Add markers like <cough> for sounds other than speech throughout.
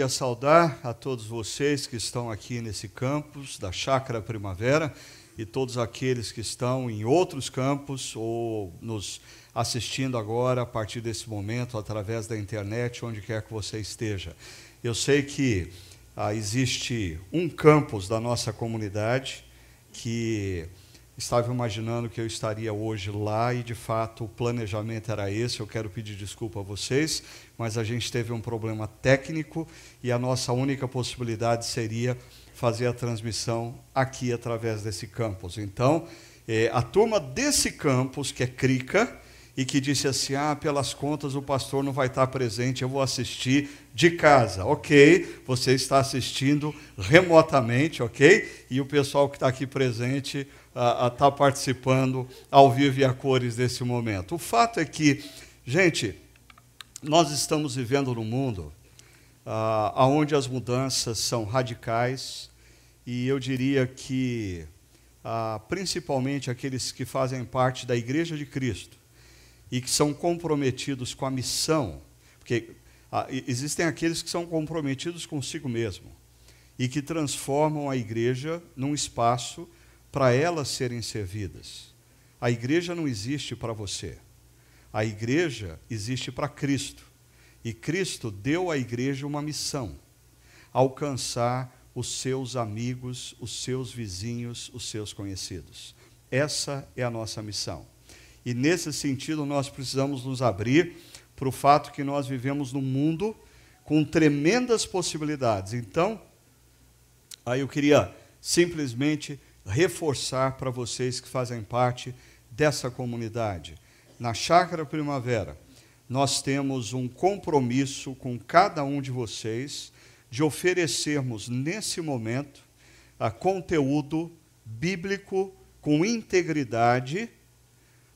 queria saudar a todos vocês que estão aqui nesse campus da Chácara Primavera e todos aqueles que estão em outros campos ou nos assistindo agora a partir desse momento através da internet, onde quer que você esteja. Eu sei que ah, existe um campus da nossa comunidade que estava imaginando que eu estaria hoje lá e de fato o planejamento era esse. Eu quero pedir desculpa a vocês, mas a gente teve um problema técnico e a nossa única possibilidade seria fazer a transmissão aqui através desse campus. Então, eh, a turma desse campus, que é Crica, e que disse assim: Ah, pelas contas o pastor não vai estar presente, eu vou assistir de casa. Ok, você está assistindo remotamente, ok? E o pessoal que está aqui presente está participando ao vivo e a cores desse momento. O fato é que, gente, nós estamos vivendo num mundo uh, onde as mudanças são radicais e eu diria que, uh, principalmente aqueles que fazem parte da Igreja de Cristo e que são comprometidos com a missão, porque uh, existem aqueles que são comprometidos consigo mesmo e que transformam a igreja num espaço para elas serem servidas. A igreja não existe para você. A igreja existe para Cristo. E Cristo deu à igreja uma missão: alcançar os seus amigos, os seus vizinhos, os seus conhecidos. Essa é a nossa missão. E nesse sentido, nós precisamos nos abrir para o fato que nós vivemos num mundo com tremendas possibilidades. Então, aí eu queria simplesmente reforçar para vocês que fazem parte dessa comunidade. Na Chácara Primavera, nós temos um compromisso com cada um de vocês de oferecermos nesse momento a conteúdo bíblico com integridade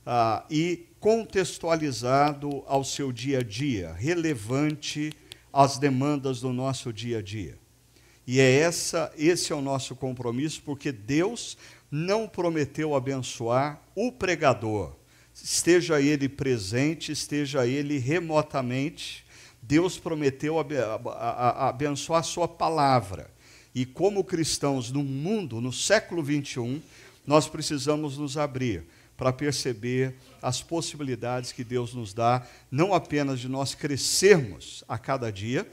ah, e contextualizado ao seu dia a dia, relevante às demandas do nosso dia a dia. E é essa, esse é o nosso compromisso, porque Deus não prometeu abençoar o pregador, esteja ele presente, esteja ele remotamente. Deus prometeu abençoar a sua palavra. E como cristãos no mundo, no século 21, nós precisamos nos abrir para perceber as possibilidades que Deus nos dá, não apenas de nós crescermos a cada dia,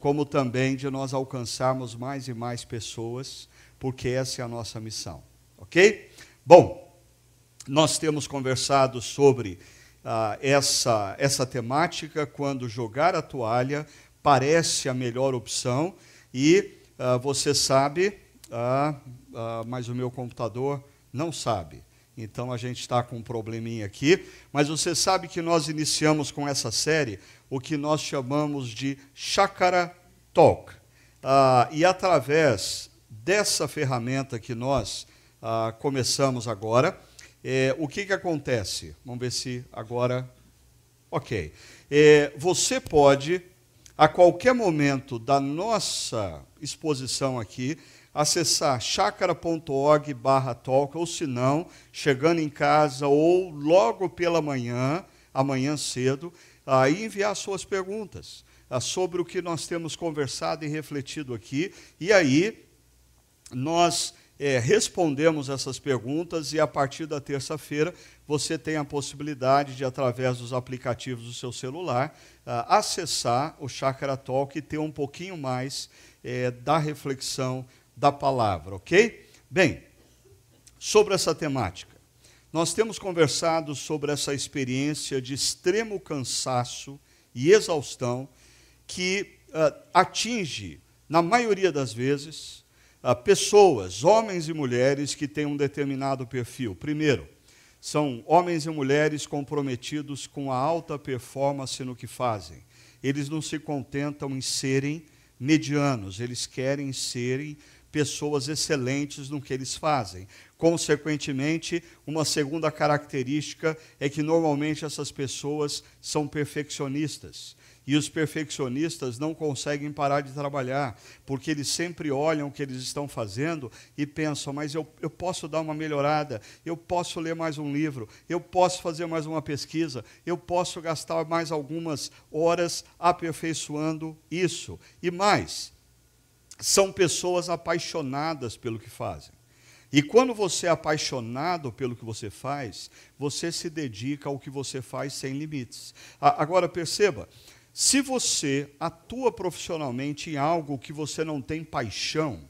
como também de nós alcançarmos mais e mais pessoas, porque essa é a nossa missão. Ok? Bom, nós temos conversado sobre ah, essa, essa temática, quando jogar a toalha parece a melhor opção, e ah, você sabe, ah, ah mas o meu computador não sabe. Então a gente está com um probleminha aqui, mas você sabe que nós iniciamos com essa série o que nós chamamos de Chakra Talk. Ah, e através dessa ferramenta que nós ah, começamos agora, é, o que, que acontece? Vamos ver se agora. Ok. É, você pode, a qualquer momento da nossa exposição aqui, acessar chacara.org barra ou se não, chegando em casa ou logo pela manhã, amanhã cedo, aí enviar suas perguntas ah, sobre o que nós temos conversado e refletido aqui. E aí, nós é, respondemos essas perguntas e a partir da terça-feira você tem a possibilidade de, através dos aplicativos do seu celular, uh, acessar o Chakra Talk e ter um pouquinho mais é, da reflexão da palavra, ok? Bem, sobre essa temática, nós temos conversado sobre essa experiência de extremo cansaço e exaustão que uh, atinge, na maioria das vezes, uh, pessoas, homens e mulheres que têm um determinado perfil. Primeiro, são homens e mulheres comprometidos com a alta performance no que fazem. Eles não se contentam em serem medianos, eles querem serem pessoas excelentes no que eles fazem. Consequentemente, uma segunda característica é que normalmente essas pessoas são perfeccionistas. E os perfeccionistas não conseguem parar de trabalhar, porque eles sempre olham o que eles estão fazendo e pensam: mas eu, eu posso dar uma melhorada, eu posso ler mais um livro, eu posso fazer mais uma pesquisa, eu posso gastar mais algumas horas aperfeiçoando isso. E mais, são pessoas apaixonadas pelo que fazem. E quando você é apaixonado pelo que você faz, você se dedica ao que você faz sem limites. Agora perceba, se você atua profissionalmente em algo que você não tem paixão,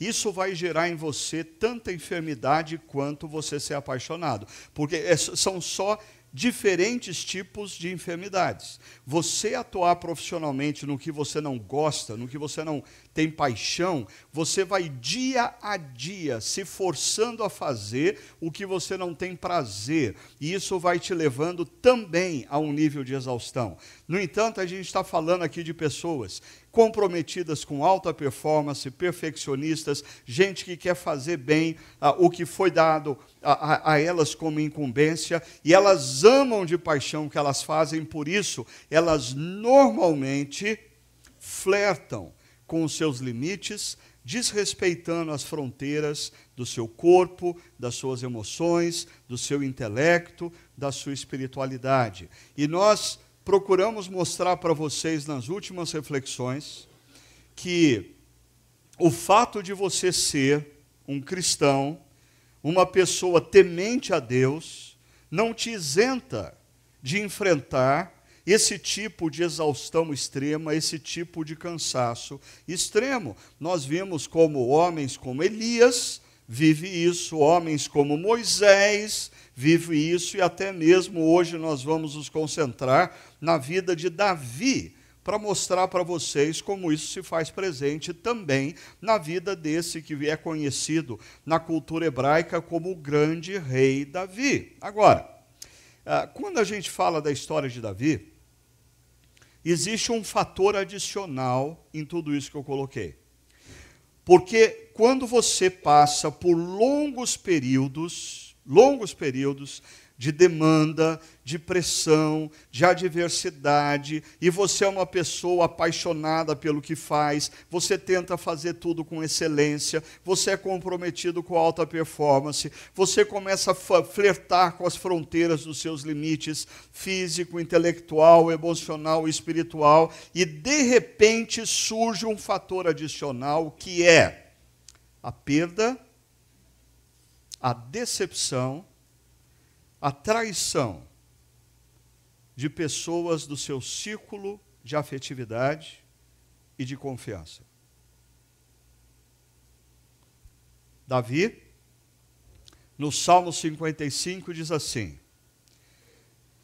isso vai gerar em você tanta enfermidade quanto você ser apaixonado, porque é são só diferentes tipos de enfermidades. Você atuar profissionalmente no que você não gosta, no que você não tem paixão, você vai dia a dia se forçando a fazer o que você não tem prazer, e isso vai te levando também a um nível de exaustão. No entanto, a gente está falando aqui de pessoas comprometidas com alta performance, perfeccionistas, gente que quer fazer bem ah, o que foi dado a, a, a, elas como incumbência, e elas amam de paixão o que elas fazem, por isso elas normalmente flertam com os seus limites, desrespeitando as fronteiras do seu corpo, das suas emoções, do seu intelecto, da sua espiritualidade. E nós procuramos mostrar para vocês nas últimas reflexões que o fato de você ser um cristão, uma pessoa temente a Deus, não te isenta de enfrentar esse tipo de exaustão extrema, esse tipo de cansaço extremo. Nós vimos como homens como Elias vive isso, homens como Moisés vive isso e até mesmo hoje nós vamos nos concentrar na vida de Davi para mostrar para vocês como isso se faz presente também na vida desse que é conhecido na cultura hebraica como o grande rei Davi. Agora, ah, quando a gente fala da história de Davi, existe um fator adicional em tudo isso que eu coloquei. Porque quando você passa por longos períodos, longos períodos de demanda, de pressão, de adversidade, e você é uma pessoa apaixonada pelo que faz, você tenta fazer tudo com excelência, você é comprometido com alta performance, você começa a flertar com as fronteiras dos seus limites físico, intelectual, emocional e espiritual, e de repente surge um fator adicional que é a perda, a decepção a traição de pessoas do seu círculo de afetividade e de confiança. Davi, no Salmo 55, diz assim: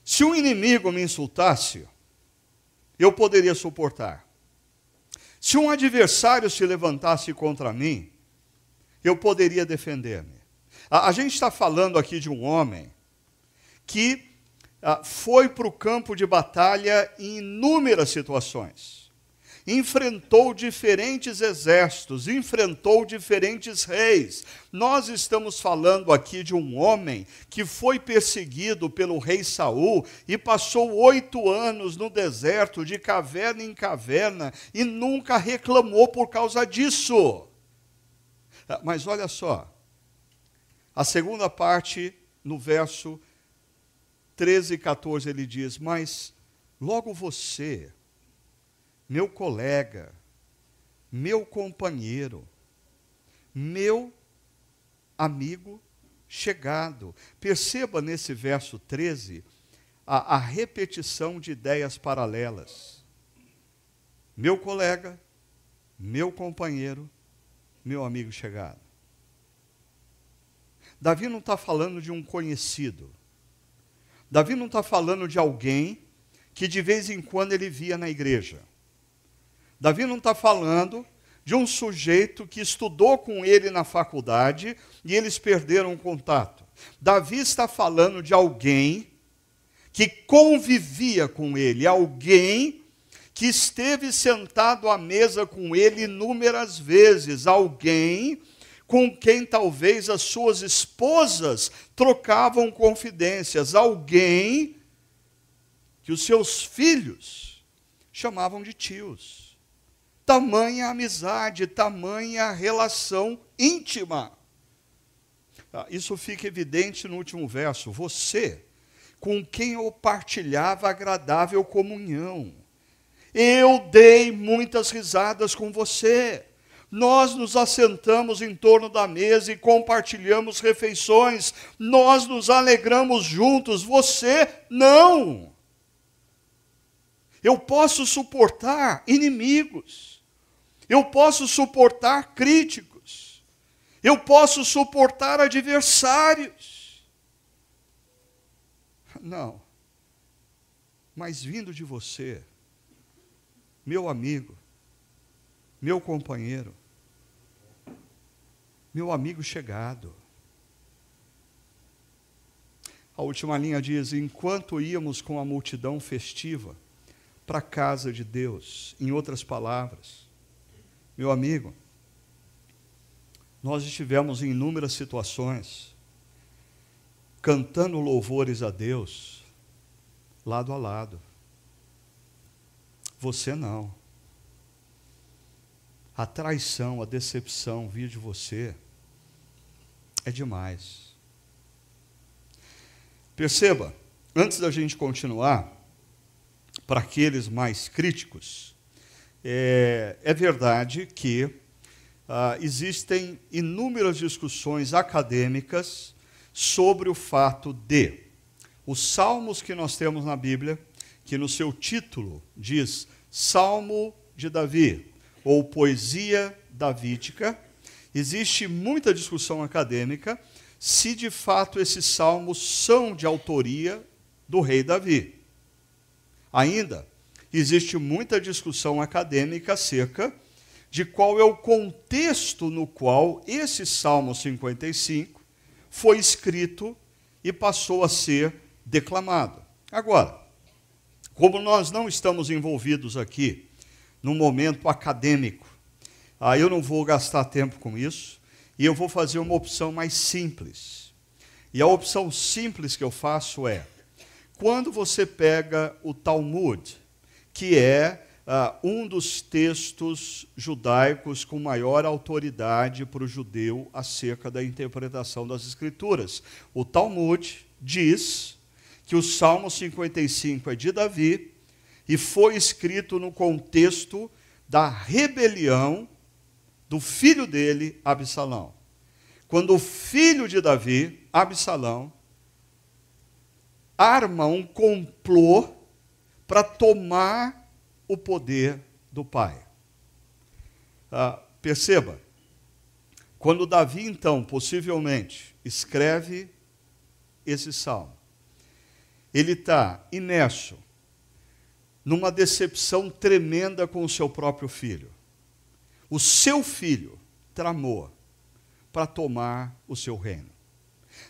Se um inimigo me insultasse, eu poderia suportar. Se um adversário se levantasse contra mim, eu poderia defender-me. A, a gente está falando aqui de um homem que ah, foi para o campo de batalha em inúmeras situações. Enfrentou diferentes exércitos, enfrentou diferentes reis. Nós estamos falando aqui de um homem que foi perseguido pelo rei Saul e passou oito anos no deserto, de caverna em caverna, e nunca reclamou por causa disso. Ah, mas olha só, a segunda parte, no verso 13 e 14 ele diz: Mas logo você, meu colega, meu companheiro, meu amigo chegado. Perceba nesse verso 13 a, a repetição de ideias paralelas. Meu colega, meu companheiro, meu amigo chegado. Davi não está falando de um conhecido. Davi não está falando de alguém que de vez em quando ele via na igreja. Davi não está falando de um sujeito que estudou com ele na faculdade e eles perderam o contato. Davi está falando de alguém que convivia com ele, alguém que esteve sentado à mesa com ele inúmeras vezes, alguém com quem talvez as suas esposas trocavam confidências, alguém que os seus filhos chamavam de tios. Tamanha amizade, tamanha relação íntima. Ah, isso fica evidente no último verso. Você, com quem eu partilhava agradável comunhão. Eu dei muitas risadas com você. Nós nos assentamos em torno da mesa e compartilhamos refeições. Nós nos alegramos juntos. Você não. Eu posso suportar inimigos. Eu posso suportar críticos. Eu posso suportar adversários. Não. Mas vindo de você, meu amigo, meu companheiro, meu amigo chegado. A última linha diz: enquanto íamos com a multidão festiva para a casa de Deus, em outras palavras, meu amigo, nós estivemos em inúmeras situações, cantando louvores a Deus, lado a lado. Você não a traição, a decepção vir de você é demais. Perceba, antes da gente continuar, para aqueles mais críticos, é, é verdade que ah, existem inúmeras discussões acadêmicas sobre o fato de os salmos que nós temos na Bíblia, que no seu título diz Salmo de Davi, ou poesia davídica, existe muita discussão acadêmica se de fato esses salmos são de autoria do rei Davi. Ainda existe muita discussão acadêmica acerca de qual é o contexto no qual esse Salmo 55 foi escrito e passou a ser declamado. Agora, como nós não estamos envolvidos aqui num momento acadêmico. Ah, eu não vou gastar tempo com isso e eu vou fazer uma opção mais simples. E a opção simples que eu faço é: quando você pega o Talmud, que é ah, um dos textos judaicos com maior autoridade para o judeu acerca da interpretação das Escrituras, o Talmud diz que o Salmo 55 é de Davi e foi escrito no contexto da rebelião do filho dele, Absalão. Quando o filho de Davi, Absalão, arma um complô para tomar o poder do pai. Ah, perceba, quando Davi, então, possivelmente, escreve esse salmo, ele está imerso numa decepção tremenda com o seu próprio filho. O seu filho tramou para tomar o seu reino.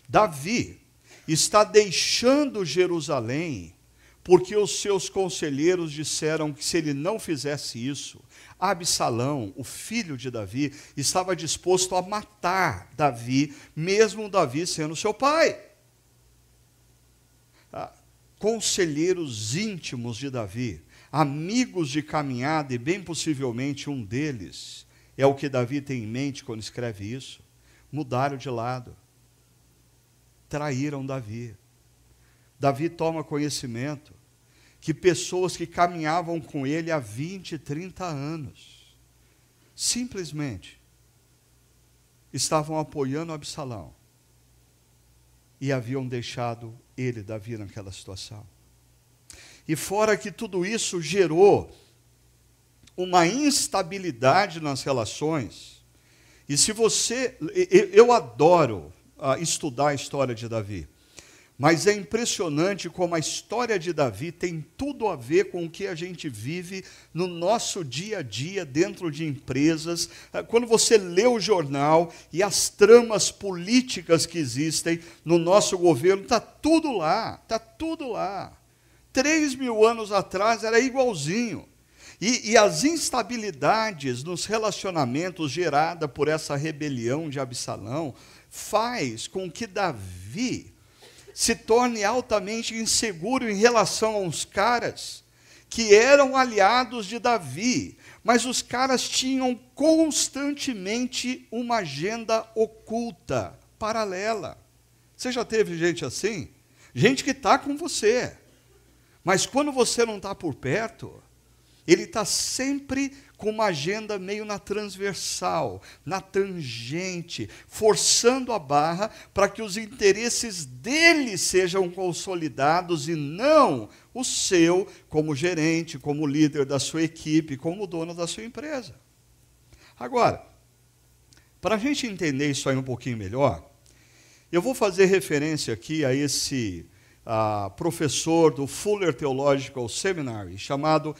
Davi está deixando Jerusalém porque os seus conselheiros disseram que se ele não fizesse isso, Absalão, o filho de Davi, estava disposto a matar Davi, mesmo Davi sendo seu pai conselheiros íntimos de Davi, amigos de caminhada, e bem possivelmente um deles é o que Davi tem em mente quando escreve isso, mudaram de lado, traíram Davi. Davi toma conhecimento que pessoas que caminhavam com ele há 20, 30 anos, simplesmente estavam apoiando Absalão e haviam deixado ele, Davi, naquela situação. E fora que tudo isso gerou uma instabilidade nas relações. E se você. Eu adoro ah, estudar a história de Davi. Mas é impressionante como a história de Davi tem tudo a ver com o que a gente vive no nosso dia a dia dentro de empresas. Ah, quando você lê o jornal e as tramas políticas que existem no nosso governo, está tudo lá, está tudo lá. Três mil anos atrás era igualzinho. E, e, as instabilidades nos relacionamentos gerada por essa rebelião de Absalão faz com que Davi se torne altamente inseguro em relação a uns caras que eram aliados de Davi, mas os caras tinham constantemente uma agenda oculta, paralela. Você já teve gente assim? Gente que está com você, mas quando você não está por perto, ele está sempre com uma agenda meio na transversal, na tangente, forçando a barra para que os interesses dele sejam consolidados e não o seu como gerente, como líder da sua equipe, como dono da sua empresa. Agora, para a gente entender isso aí um pouquinho melhor, eu vou fazer referência aqui a esse uh, professor do Fuller Theological Seminary, chamado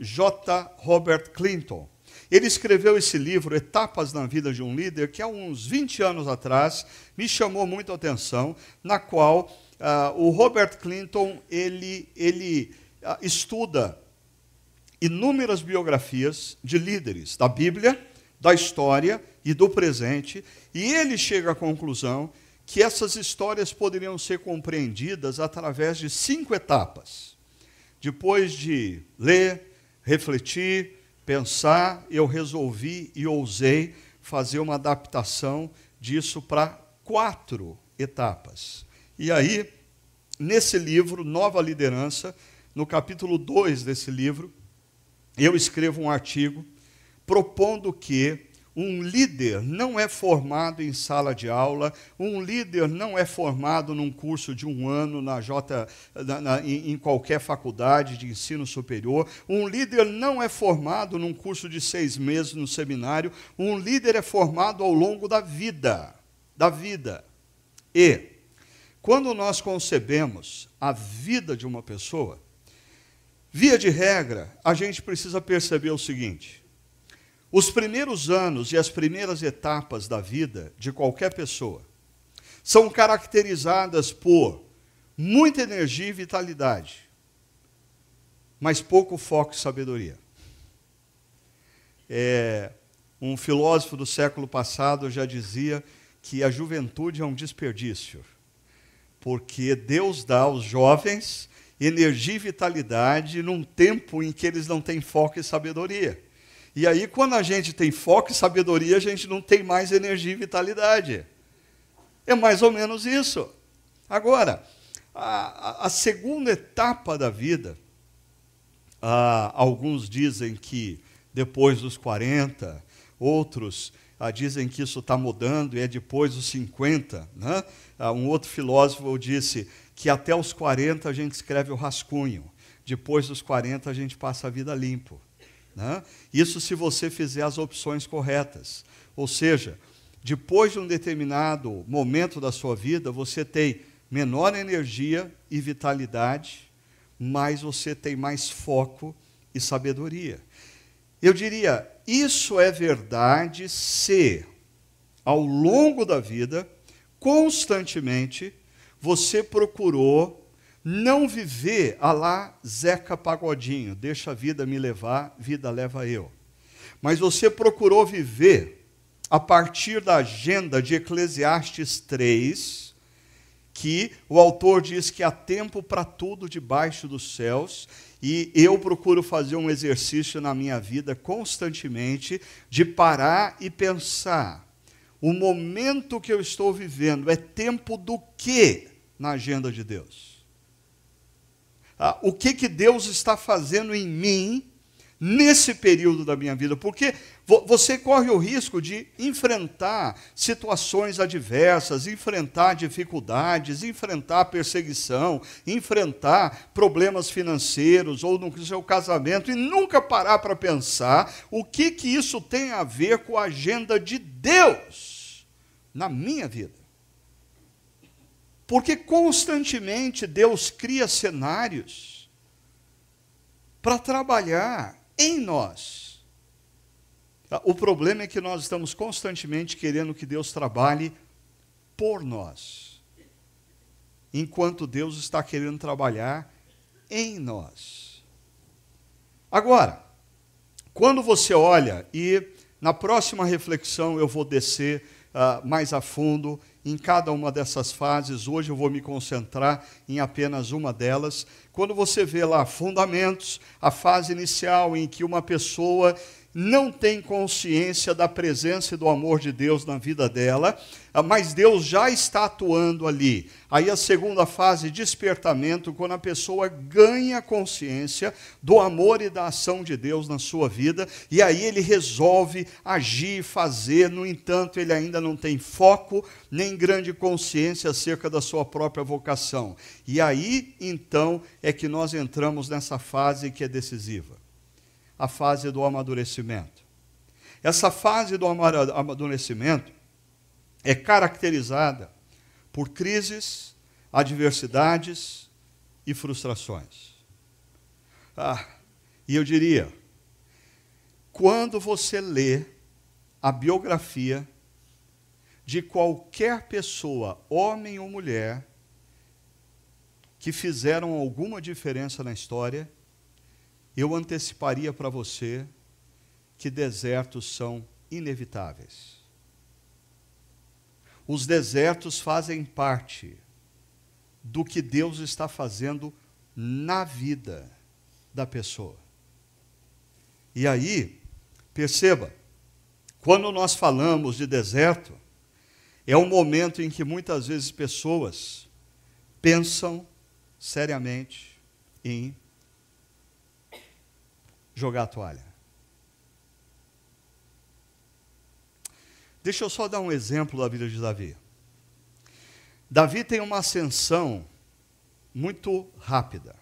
J. Robert Clinton. Ele escreveu esse livro, Etapas na Vida de um Líder, que há uns 20 anos atrás me chamou muito a atenção, na qual uh, o Robert Clinton ele, ele uh, estuda inúmeras biografias de líderes da Bíblia, da história e do presente, e ele chega à conclusão que essas histórias poderiam ser compreendidas através de cinco etapas. Depois de ler, refletir, pensar, eu resolvi e ousei fazer uma adaptação disso para quatro etapas. E aí, nesse livro, Nova Liderança, no capítulo 2 desse livro, eu escrevo um artigo propondo que um líder não é formado em sala de aula, um líder não é formado num curso de um ano na J, na, na, em, em qualquer faculdade de ensino superior, um líder não é formado num curso de seis meses no seminário, um líder é formado ao longo da vida, da vida. E quando nós concebemos a vida de uma pessoa, via de regra, a gente precisa perceber o seguinte: os primeiros anos e as primeiras etapas da vida de qualquer pessoa são caracterizadas por muita energia e vitalidade, mas pouco foco e sabedoria. É, um filósofo do século passado já dizia que a juventude é um desperdício, porque Deus dá aos jovens energia e vitalidade num tempo em que eles não têm foco e sabedoria. E aí, quando a gente tem foco e sabedoria, a gente não tem mais energia e vitalidade. É mais ou menos isso. Agora, a, a segunda etapa da vida, ah, alguns dizem que depois dos 40, outros ah, dizem que isso está mudando e é depois dos 50. Né? Ah, um outro filósofo disse que até os 40 a gente escreve o rascunho, depois dos 40 a gente passa a vida limpo. Né? Isso se você fizer as opções corretas. Ou seja, depois de um determinado momento da sua vida, você tem menor energia e vitalidade, mas você tem mais foco e sabedoria. Eu diria, isso é verdade se, ao longo da vida, constantemente, você procurou não viver a lá Zeca Pagodinho, deixa a vida me levar, vida leva eu. Mas você procurou viver a partir da agenda de Eclesiastes 3, que o autor diz que há tempo para tudo debaixo dos céus, e eu procuro fazer um exercício na minha vida constantemente de parar e pensar. O momento que eu estou vivendo é tempo do que na agenda de Deus? Ah, o que, que Deus está fazendo em mim nesse período da minha vida, porque você corre o risco de enfrentar situações adversas, enfrentar dificuldades, enfrentar perseguição, enfrentar problemas financeiros ou no seu casamento e nunca parar para pensar o que que isso tem a ver com a agenda de Deus na minha vida. Porque constantemente Deus cria cenários para trabalhar em nós. O problema é que nós estamos constantemente querendo que Deus trabalhe por nós, enquanto Deus está querendo trabalhar em nós. Agora, quando você olha, e na próxima reflexão eu vou descer uh, mais a fundo em cada uma dessas fases. Hoje eu vou me concentrar em apenas uma delas. Quando você vê lá fundamentos, a fase inicial em que uma pessoa não tem consciência da presença e do amor de Deus na vida dela, ah, mas Deus já está atuando ali. Aí a segunda fase, despertamento, quando a pessoa ganha consciência do amor e da ação de Deus na sua vida, e aí ele resolve agir, fazer, no entanto, ele ainda não tem foco nem grande consciência acerca da sua própria vocação. E aí, então, é que nós entramos nessa fase que é decisiva a fase do amadurecimento. Essa fase do amadurecimento é caracterizada por crises, adversidades e frustrações. Ah, e eu diria, quando você lê a biografia de qualquer pessoa, homem ou mulher, que fizeram alguma diferença na história, eu anteciparia para você que desertos são inevitáveis. Os desertos fazem parte do que Deus está fazendo na vida da pessoa. E aí, perceba, quando nós falamos de deserto, é um momento em que muitas vezes pessoas pensam seriamente em jogar a toalha. Deixa eu só dar um exemplo da vida de Davi. Davi tem uma ascensão muito rápida.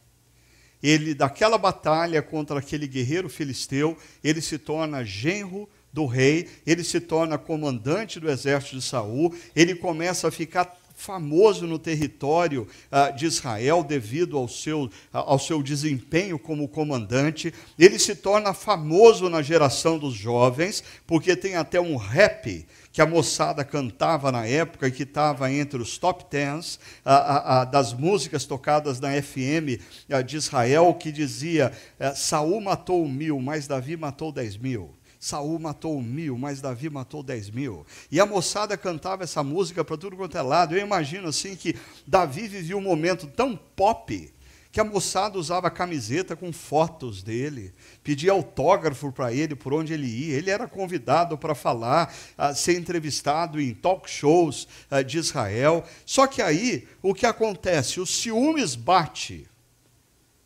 Ele, daquela batalha contra aquele guerreiro filisteu, ele se torna genro do rei, ele se torna comandante do exército de Saul, ele começa a ficar famoso no território uh, de Israel devido ao seu, uh, ao seu desempenho como comandante. Ele se torna famoso na geração dos jovens, porque tem até um rap que a moçada cantava na época e que estava entre os top tens uh, das músicas tocadas na FM de Israel, que dizia: eh, Saul matou mil, mas Davi matou dez mil. Saul matou mil, mas Davi matou dez mil. E a moçada cantava essa música para tudo quanto é lado. Eu imagino assim que Davi vivia um momento tão pop que a moçada usava camiseta com fotos dele, pedia autógrafo para ele por onde ele ia. Ele era convidado para falar, ser entrevistado em talk shows uh, de Israel. Só que aí o que acontece? O ciúmes bate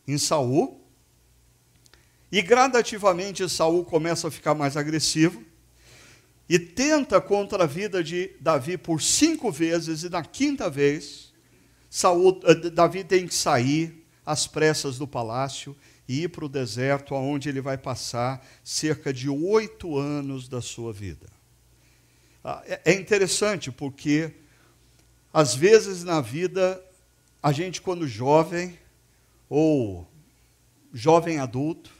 em Saul e gradativamente Saul começa a ficar mais agressivo e tenta contra a vida de Davi por cinco vezes, e na quinta vez, Saul, eh, Davi tem que sair às pressas do palácio e ir para o deserto, onde ele vai passar cerca de oito anos da sua vida. Ah, é, é interessante porque, às vezes na vida, a gente, quando jovem, ou jovem adulto,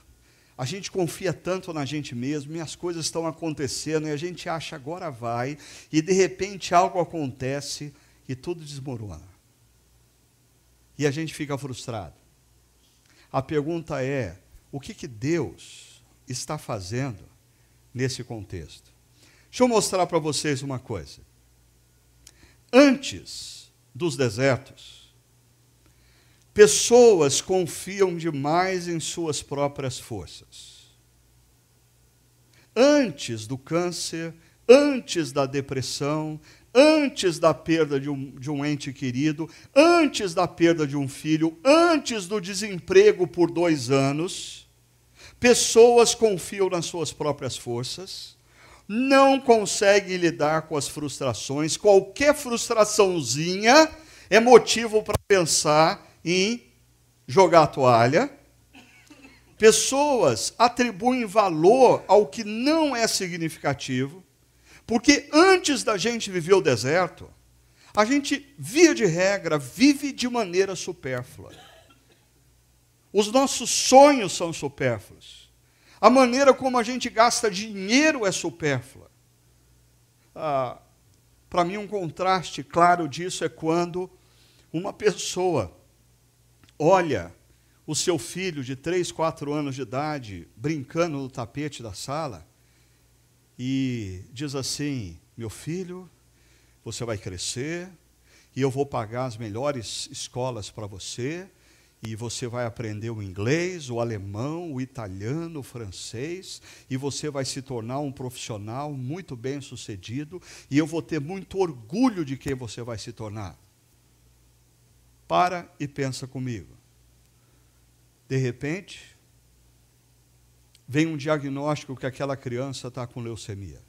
a gente confia tanto na gente mesmo e as coisas estão acontecendo e a gente acha agora vai e de repente algo acontece e tudo desmorona. E a gente fica frustrado. A pergunta é: o que, que Deus está fazendo nesse contexto? Deixa eu mostrar para vocês uma coisa. Antes dos desertos, Pessoas confiam demais em suas próprias forças. Antes do câncer, antes da depressão, antes da perda de um, de um ente querido, antes da perda de um filho, antes do desemprego por dois anos, pessoas confiam nas suas próprias forças, não conseguem lidar com as frustrações, qualquer frustraçãozinha é motivo para pensar em jogar a toalha. Pessoas atribuem valor ao que não é significativo, porque antes da gente viver o deserto, a gente, via de regra, vive de maneira supérflua. Os nossos sonhos são supérfluos. A maneira como a gente gasta dinheiro é supérflua. Ah, Para mim, um contraste claro disso é quando uma pessoa olha o seu filho de 3, 4 anos de idade brincando no tapete da sala e diz assim: Meu filho, você vai crescer, e eu vou pagar as melhores escolas para você, e você vai aprender o inglês, o alemão, o italiano, o francês, e você vai se tornar um profissional muito bem sucedido, e eu vou ter muito orgulho de quem você vai se tornar. Para e pensa comigo. De repente, vem um diagnóstico que aquela criança está com leucemia.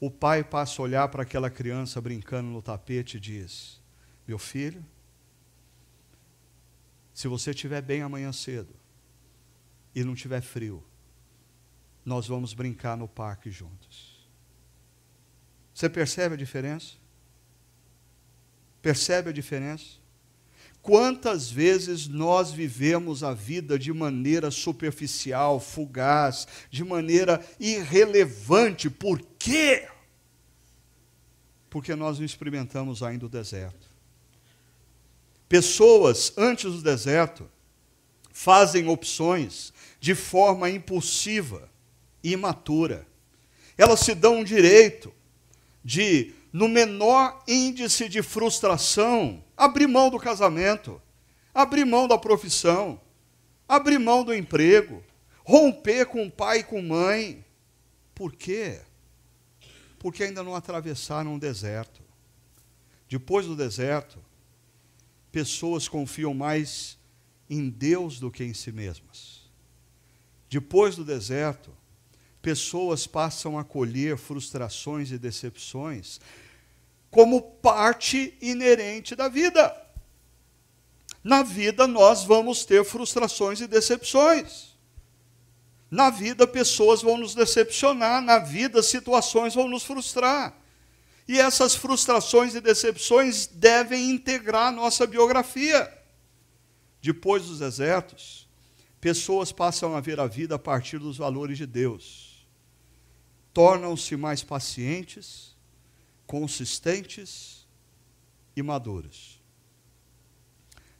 O pai passa a olhar para aquela criança brincando no tapete e diz: Meu filho, se você estiver bem amanhã cedo e não tiver frio, nós vamos brincar no parque juntos. Você percebe a diferença? Percebe a diferença? Quantas vezes nós vivemos a vida de maneira superficial, fugaz, de maneira irrelevante? Por quê? Porque nós não experimentamos ainda o deserto. Pessoas, antes do deserto, fazem opções de forma impulsiva e imatura. Elas se dão um direito de, no menor índice de frustração, abrir mão do casamento, abrir mão da profissão, abrir mão do emprego, romper com pai e com mãe. Por quê? Porque ainda não atravessaram o deserto. Depois do deserto, pessoas confiam mais em Deus do que em si mesmas. Depois do deserto, pessoas passam a colher frustrações e decepções como parte inerente da vida. Na vida nós vamos ter frustrações e decepções. Na vida pessoas vão nos decepcionar, na vida situações vão nos frustrar. E essas frustrações e decepções devem integrar a nossa biografia. Depois dos desertos, pessoas passam a ver a vida a partir dos valores de Deus. Tornam-se mais pacientes, consistentes e maduros.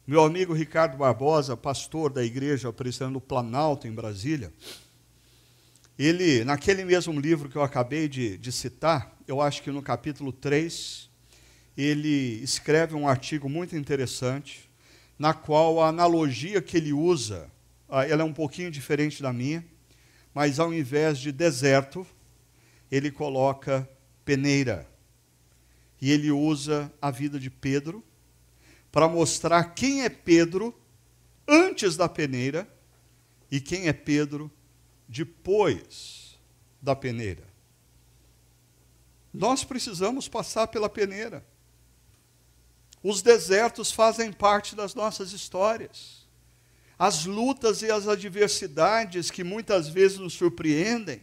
Meu amigo Ricardo Barbosa, pastor da igreja presbiteriana do Planalto, em Brasília, ele, naquele mesmo livro que eu acabei de, de citar, eu acho que no capítulo 3, ele escreve um artigo muito interessante, na qual a analogia que ele usa, ah, ela é um pouquinho diferente da minha, mas ao invés de deserto, ele coloca peneira. E ele usa a vida de Pedro para mostrar quem é Pedro antes da peneira e quem é Pedro depois da peneira. Nós precisamos passar pela peneira. Os desertos fazem parte das nossas histórias. As lutas e as adversidades que muitas vezes nos surpreendem,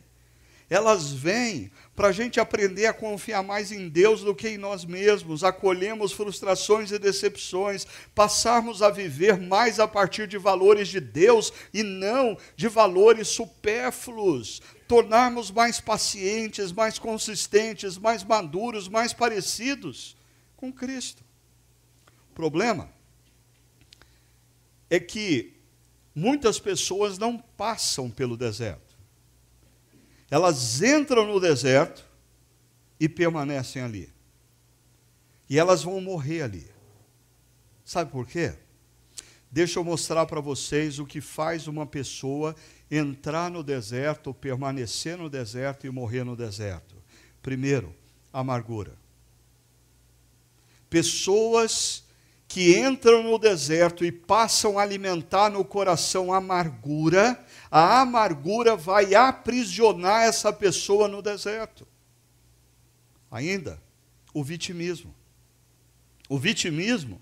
elas vêm para a gente aprender a confiar mais em Deus do que em nós mesmos, acolhemos frustrações e decepções, passarmos a viver mais a partir de valores de Deus e não de valores supérfluos, tornarmos mais pacientes, mais consistentes, mais maduros, mais parecidos com Cristo. O problema é que muitas pessoas não passam pelo deserto. Elas entram no deserto e permanecem ali. E elas vão morrer ali. Sabe por quê? Deixa eu mostrar para vocês o que faz uma pessoa entrar no deserto, permanecer no deserto e morrer no deserto. Primeiro, amargura. Pessoas que entram no deserto e passam a alimentar no coração amargura, a amargura vai aprisionar essa pessoa no deserto. Ainda, o vitimismo. O vitimismo,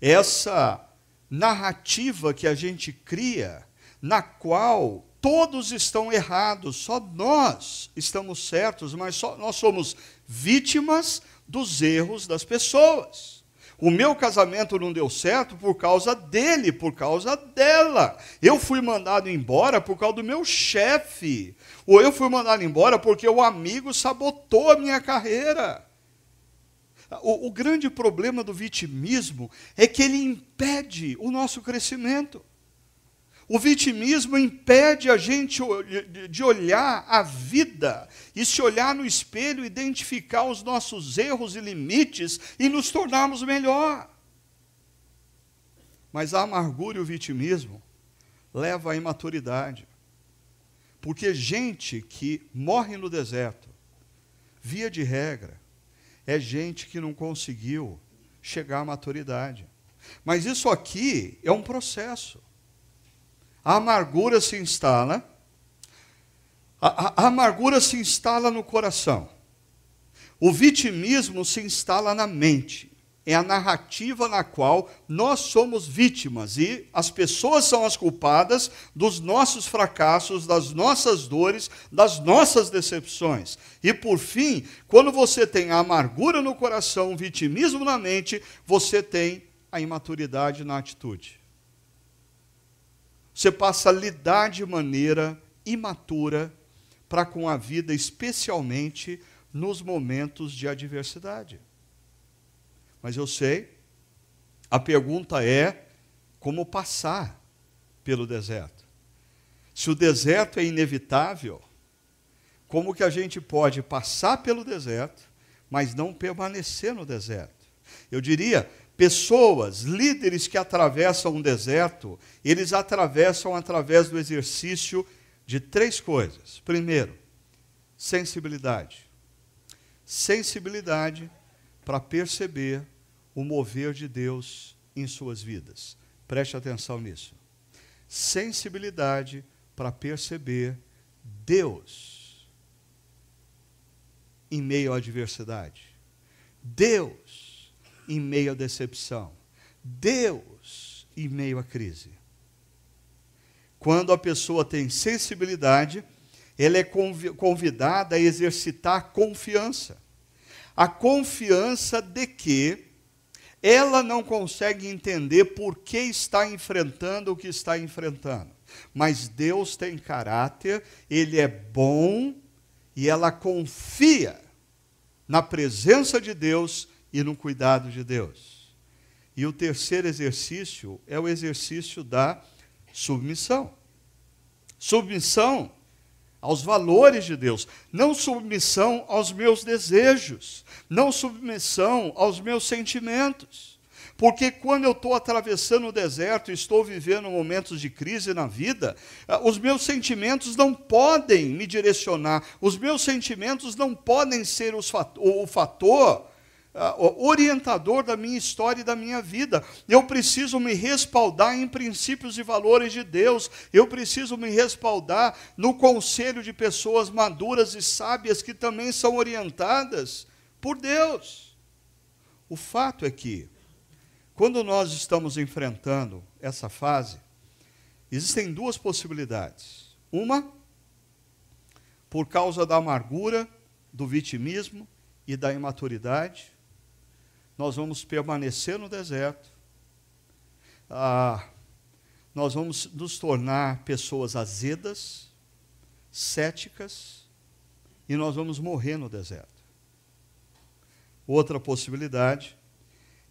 essa narrativa que a gente cria na qual todos estão errados, só nós estamos certos, mas só nós somos vítimas dos erros das pessoas. O meu casamento não deu certo por causa dele, por causa dela. Eu fui mandado embora por causa do meu chefe. Ou eu fui mandado embora porque o amigo sabotou a minha carreira. O, o grande problema do vitimismo é que ele impede o nosso crescimento. O vitimismo impede a gente de olhar a vida e se olhar no espelho, identificar os nossos erros e limites e nos tornarmos melhor. Mas a amargura e o vitimismo levam à imaturidade. Porque gente que morre no deserto, via de regra, é gente que não conseguiu chegar à maturidade. Mas isso aqui é um processo. A amargura se instala, a, a, a amargura se instala no coração. O vitimismo se instala na mente é a narrativa na qual nós somos vítimas e as pessoas são as culpadas dos nossos fracassos, das nossas dores, das nossas decepções. E por fim, quando você tem a amargura no coração, o vitimismo na mente, você tem a imaturidade na atitude. Você passa a lidar de maneira imatura para com a vida, especialmente nos momentos de adversidade. Mas eu sei, a pergunta é como passar pelo deserto. Se o deserto é inevitável, como que a gente pode passar pelo deserto, mas não permanecer no deserto? Eu diria, pessoas, líderes que atravessam um deserto, eles atravessam através do exercício de três coisas. Primeiro, sensibilidade. Sensibilidade para perceber o mover de Deus em suas vidas. Preste atenção nisso. Sensibilidade para perceber Deus em meio à adversidade. Deus em meio à decepção. Deus em meio à crise. Quando a pessoa tem sensibilidade, ela é convidada a exercitar confiança a confiança de que ela não consegue entender por que está enfrentando o que está enfrentando. Mas Deus tem caráter, Ele é bom e ela confia na presença de Deus e no cuidado de Deus. E o terceiro exercício é o exercício da submissão. Submissão aos valores de Deus, não submissão aos meus desejos, não submissão aos meus sentimentos. Porque quando eu estou atravessando o deserto e estou vivendo momentos de crise na vida, ah, os meus sentimentos não podem me direcionar, os meus sentimentos não podem ser o fator orientador da minha história e da minha vida. Eu preciso me respaldar em princípios e valores de Deus. Eu preciso me respaldar no conselho de pessoas maduras e sábias que também são orientadas por Deus. O fato é que, quando nós estamos enfrentando essa fase, existem duas possibilidades. Uma, por causa da amargura, do vitimismo e da imaturidade, nós vamos permanecer no deserto, ah, nós vamos nos tornar pessoas azedas, céticas, e nós vamos morrer no deserto. Outra possibilidade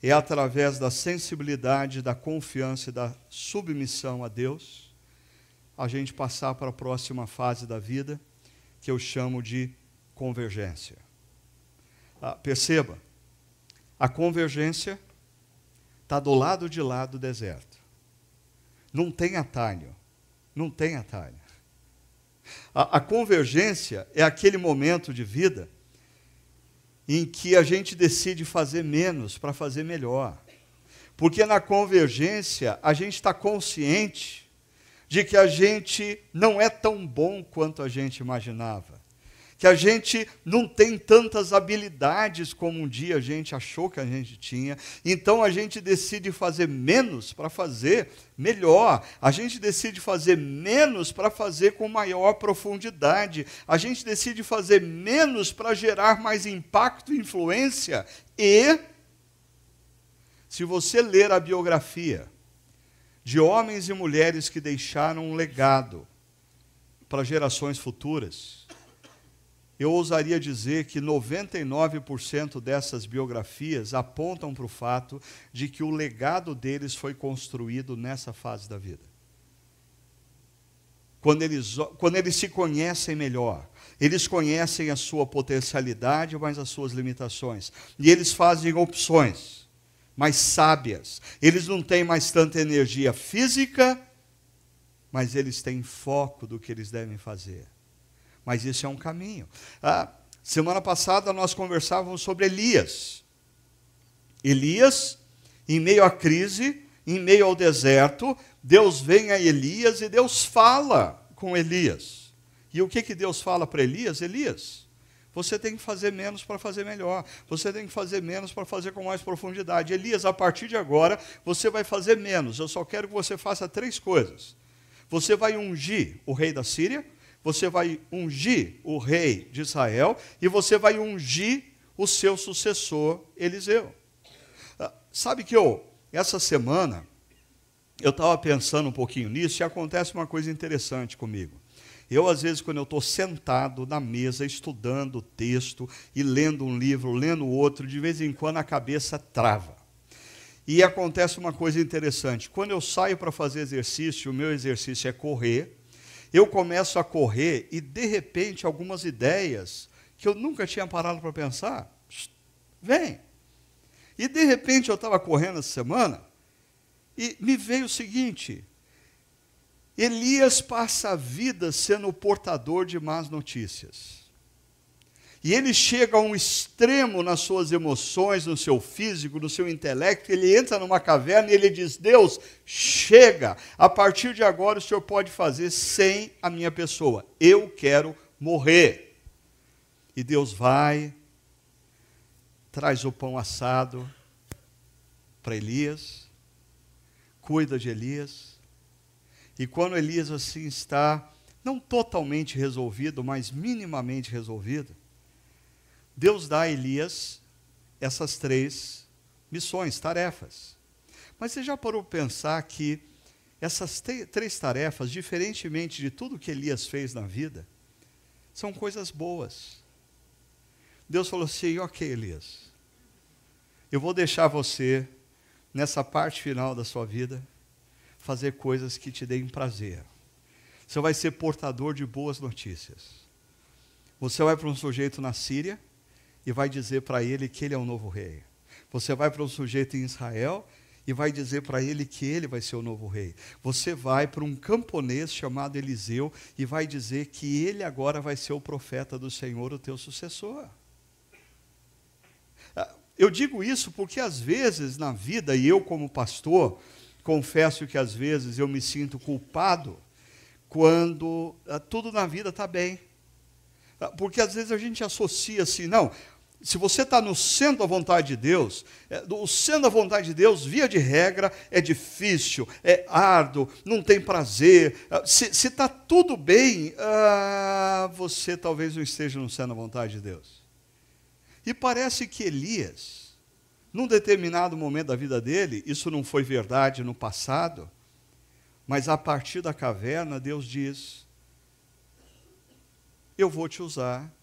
é através da sensibilidade, da confiança e da submissão a Deus, a gente passar para a próxima fase da vida, que eu chamo de convergência. Ah, perceba, a convergência está do lado de lá do deserto. Não tem atalho. Não tem atalho. A, a convergência é aquele momento de vida em que a gente decide fazer menos para fazer melhor. Porque na convergência a gente está consciente de que a gente não é tão bom quanto a gente imaginava que a gente não tem tantas habilidades como um dia a gente achou que a gente tinha, então a gente decide fazer menos para fazer melhor, a gente decide fazer menos para fazer com maior profundidade, a gente decide fazer menos para gerar mais impacto e influência, e, se você ler a biografia de homens e mulheres que deixaram um legado para gerações futuras, eu ousaria dizer que 99% dessas biografias apontam para o fato de que o legado deles foi construído nessa fase da vida. quando eles, quando eles se conhecem melhor. Eles conhecem a sua potencialidade, mas as suas limitações. E eles fazem opções mais sábias. Eles não têm mais tanta energia física, mas eles têm foco do que eles devem fazer. Mas isso é um caminho. Ah, semana passada nós conversávamos sobre Elias. Elias, em meio à crise, em meio ao deserto, Deus vem a Elias e Deus fala com Elias. E o que, que Deus fala para Elias? Elias, você tem que fazer menos para fazer melhor. Você tem que fazer menos para fazer com mais profundidade. Elias, a partir de agora, você vai fazer menos. Eu só quero que você faça três coisas. Você vai ungir o rei da Síria, você vai ungir o rei de Israel e você vai ungir o seu sucessor Eliseu. Ah, sabe que eu, essa semana, eu estava pensando um pouquinho nisso e acontece uma coisa interessante comigo. Eu, às vezes, quando eu estou sentado na mesa, estudando o texto e lendo um livro, lendo outro, de vez em quando a cabeça trava. E acontece uma coisa interessante: quando eu saio para fazer exercício, o meu exercício é correr, eu começo a correr e, de repente, algumas ideias que eu nunca tinha parado para pensar, vem. E, de repente, eu estava correndo essa semana e me veio o seguinte: Elias passa a vida sendo o portador de más notícias. E ele chega a um extremo nas suas emoções, no seu físico, no seu intelecto. Ele entra numa caverna e ele diz: Deus, chega, a partir de agora o senhor pode fazer sem a minha pessoa. Eu quero morrer. E Deus vai, traz o pão assado para Elias, cuida de Elias e quando Elias assim está, não totalmente resolvido, mas minimamente resolvido, Deus dá a Elias essas três missões, tarefas. Mas você já parou para pensar que essas três tarefas, diferentemente de tudo que Elias fez na vida, são coisas boas. Deus falou assim: ok, Elias, eu vou deixar você nessa parte final da sua vida fazer coisas que te deem prazer. Você vai ser portador de boas notícias. Você vai para um sujeito na Síria e vai dizer para ele que ele é o novo rei. Você vai para um sujeito em Israel e vai dizer para ele que ele vai ser o novo rei. Você vai para um camponês chamado Eliseu e vai dizer que ele agora vai ser o profeta do Senhor, o teu sucessor. Ah, eu digo isso porque às vezes na vida, e eu como pastor, confesso que às vezes eu me sinto culpado quando ah, tudo na vida está bem. Ah, porque às vezes a gente associa assim, não, se você está no centro da vontade de Deus, é, o centro da vontade de Deus, via de regra, é difícil, é árduo, não tem prazer. Ah, se está tudo bem, ah, você talvez não esteja no centro da vontade de Deus. E parece que Elias, num determinado momento da vida dele, isso não foi verdade no passado, mas a partir da caverna, Deus diz: Eu vou te usar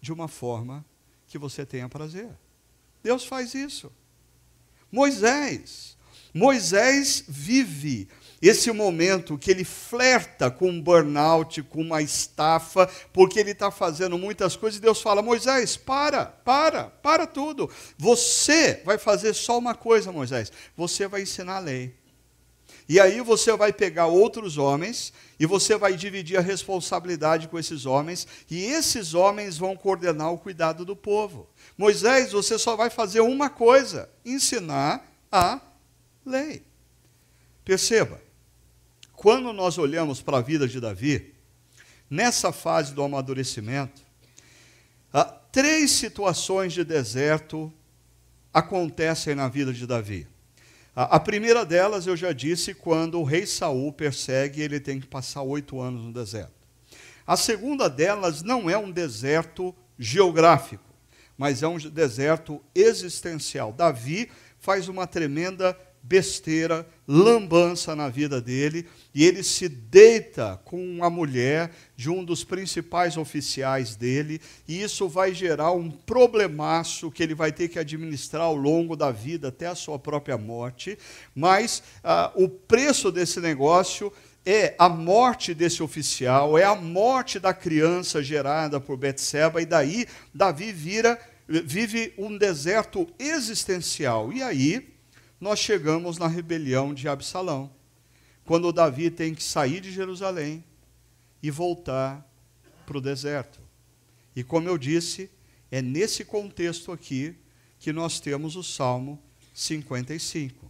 de uma forma que você tenha prazer. Deus faz isso. Moisés. Moisés vive esse momento que ele flerta com um burnout, com uma estafa, porque ele está fazendo muitas coisas, e Deus fala: Moisés, para, para, para tudo. Você vai fazer só uma coisa, Moisés: você vai ensinar a lei. E aí você vai pegar outros homens e você vai dividir a responsabilidade com esses homens, e esses homens vão coordenar o cuidado do povo. Moisés, você só vai fazer uma coisa: ensinar a lei. Perceba, quando nós olhamos para a vida de Davi, nessa fase do amadurecimento, três situações de deserto acontecem na vida de Davi. A primeira delas, eu já disse, quando o rei Saul persegue, ele tem que passar oito anos no deserto. A segunda delas não é um deserto geográfico, mas é um deserto existencial. Davi faz uma tremenda besteira, lambança na vida dele, e ele se deita com a mulher de um dos principais oficiais dele, e isso vai gerar um problemaço que ele vai ter que administrar ao longo da vida até a sua própria morte. Mas ah, o preço desse negócio é a morte desse oficial, é a morte da criança gerada por Betseba, e daí Davi vira, vive um deserto existencial. E aí nós chegamos na rebelião de Absalão, quando Davi tem que sair de Jerusalém e voltar para o deserto. E como eu disse, é nesse contexto aqui que nós temos o Salmo 55.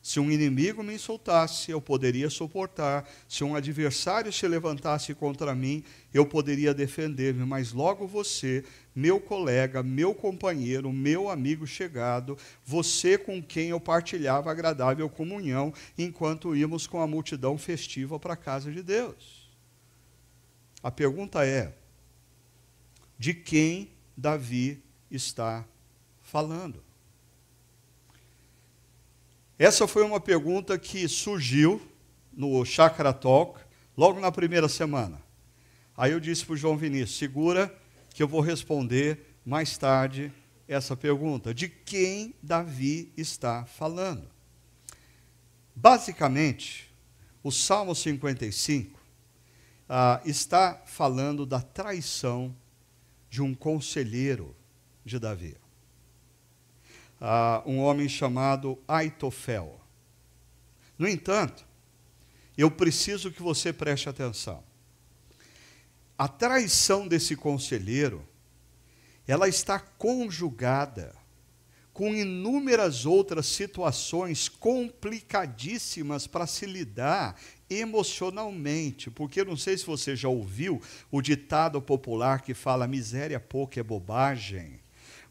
Se um inimigo me insultasse, eu poderia suportar. Se um adversário se levantasse contra mim, eu poderia defender-me. Mas logo você, meu colega, meu companheiro, meu amigo chegado, você com quem eu partilhava agradável comunhão, enquanto íamos com a multidão festiva para a casa de Deus. A pergunta é: de quem Davi está falando? Essa foi uma pergunta que surgiu no Chakra Talk logo na primeira semana. Aí eu disse para o João Vinícius: segura que eu vou responder mais tarde essa pergunta. De quem Davi está falando? Basicamente, o Salmo 55 ah, está falando da traição de um conselheiro de Davi uh, um homem chamado Aitofel. No entanto, eu preciso que você preste atenção. A traição desse conselheiro, ela está conjugada com inúmeras outras situações complicadíssimas para se lidar emocionalmente, porque não sei se você já ouviu o ditado popular que fala miséria pouca é bobagem.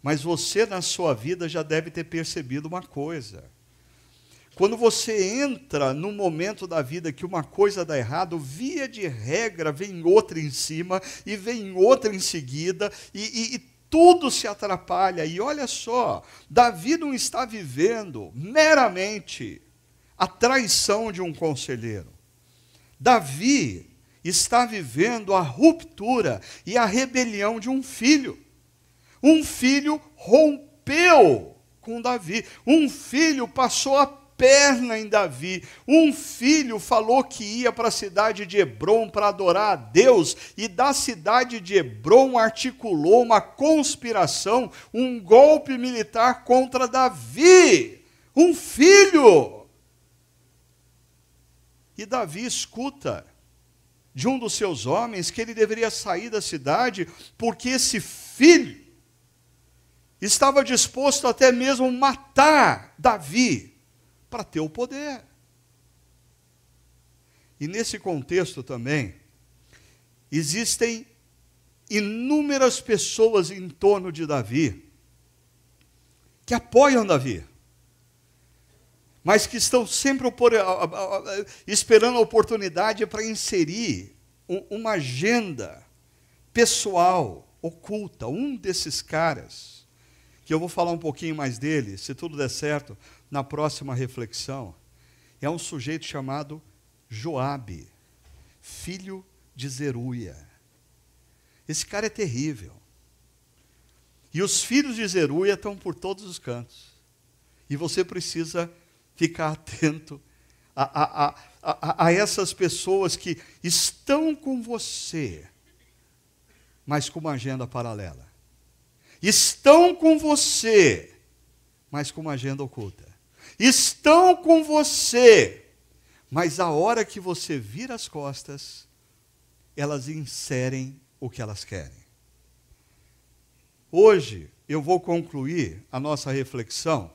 Mas você, na sua vida, já deve ter percebido uma coisa. Quando você entra num momento da vida que uma coisa dá errado, via de regra vem outra em cima e vem outra em seguida, e, e, e tudo se atrapalha. E olha só, Davi não está vivendo meramente a traição de um conselheiro. Davi está vivendo a ruptura e a rebelião de um filho. Um filho rompeu com Davi. Um filho passou a perna em Davi. Um filho falou que ia para a cidade de Hebron para adorar a Deus, e da cidade de Hebron articulou uma conspiração, um golpe militar contra Davi. Um filho. E Davi escuta de um dos seus homens que ele deveria sair da cidade, porque esse filho estava disposto até mesmo matar Davi para ter o poder. E nesse contexto também, existem inúmeras pessoas em torno de Davi que apoiam Davi, mas que estão sempre esperando a oportunidade para inserir uma agenda pessoal oculta. Um desses caras que eu vou falar um pouquinho mais dele, se tudo der certo, na próxima reflexão, é um sujeito chamado Joabe, filho de Zeruia. Esse cara é terrível. E os filhos de Zeruia estão por todos os cantos. E você precisa ficar <laughs> atento a, a, a, a, essas pessoas que estão com você, mas com uma agenda paralela estão com você, mas com uma agenda oculta. Estão com você, mas a hora que você vira as costas, elas inserem o que elas querem. Hoje eu vou concluir a nossa reflexão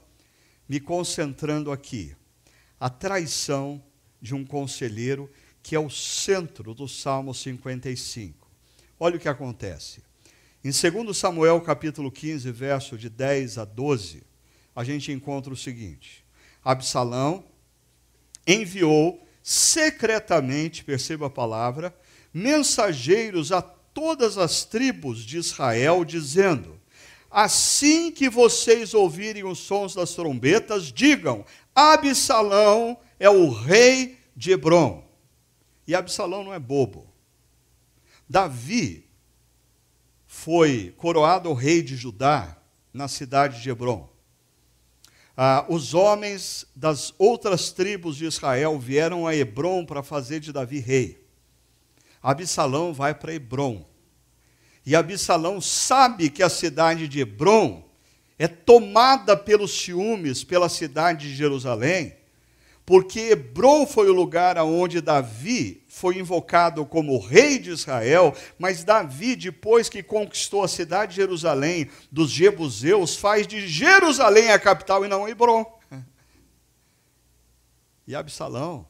me concentrando aqui. A traição de um conselheiro que é o centro do Salmo 55. Olha o que acontece. Em 2 Samuel capítulo 15, verso de 10 a 12, a gente encontra o seguinte: Absalão enviou secretamente, perceba a palavra, mensageiros a todas as tribos de Israel, dizendo: Assim que vocês ouvirem os sons das trombetas, digam: Absalão é o rei de Hebron. E Absalão não é bobo. Davi foi coroado rei de Judá na cidade de Hebron. Ah, os homens das outras tribos de Israel vieram a Hebron para fazer de Davi rei. Absalão vai para Hebron. E Absalão sabe que a cidade de Hebron é tomada pelos ciúmes pela cidade de Jerusalém, porque Hebron foi o lugar onde Davi foi invocado como rei de Israel, mas Davi, depois que conquistou a cidade de Jerusalém dos Jebuseus, faz de Jerusalém a capital e não Hebron. <laughs> E Absalão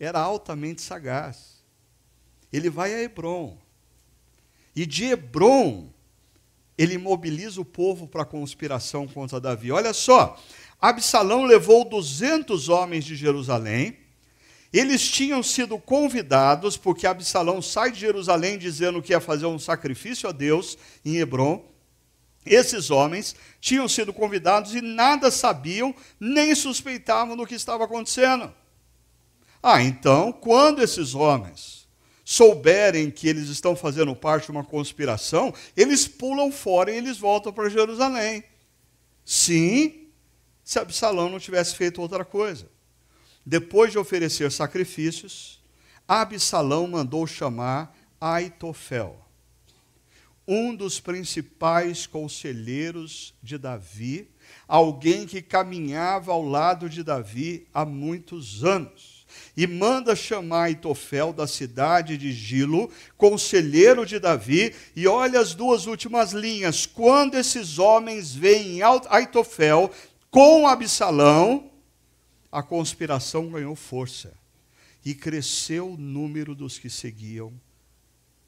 era altamente sagaz. Ele vai a Hebron. E de Hebron, ele mobiliza o povo para a conspiração contra Davi. Olha só, Absalão levou 200 homens de Jerusalém. Eles tinham sido convidados, porque Absalão sai de Jerusalém dizendo que ia fazer um sacrifício a Deus em Hebron. Esses homens tinham sido convidados e nada sabiam, nem suspeitavam do que estava acontecendo. Ah, então, quando esses homens souberem que eles estão fazendo parte de uma conspiração, eles pulam fora e eles voltam para Jerusalém. Sim, se Absalão não tivesse feito outra coisa. Depois de oferecer sacrifícios, Absalão mandou chamar Aitofel, um dos principais conselheiros de Davi, alguém que caminhava ao lado de Davi há muitos anos e manda chamar Aitofel da cidade de Gilo, conselheiro de Davi, e olha as duas últimas linhas. Quando esses homens veem Aitofel com Absalão, a conspiração ganhou força e cresceu o número dos que seguiam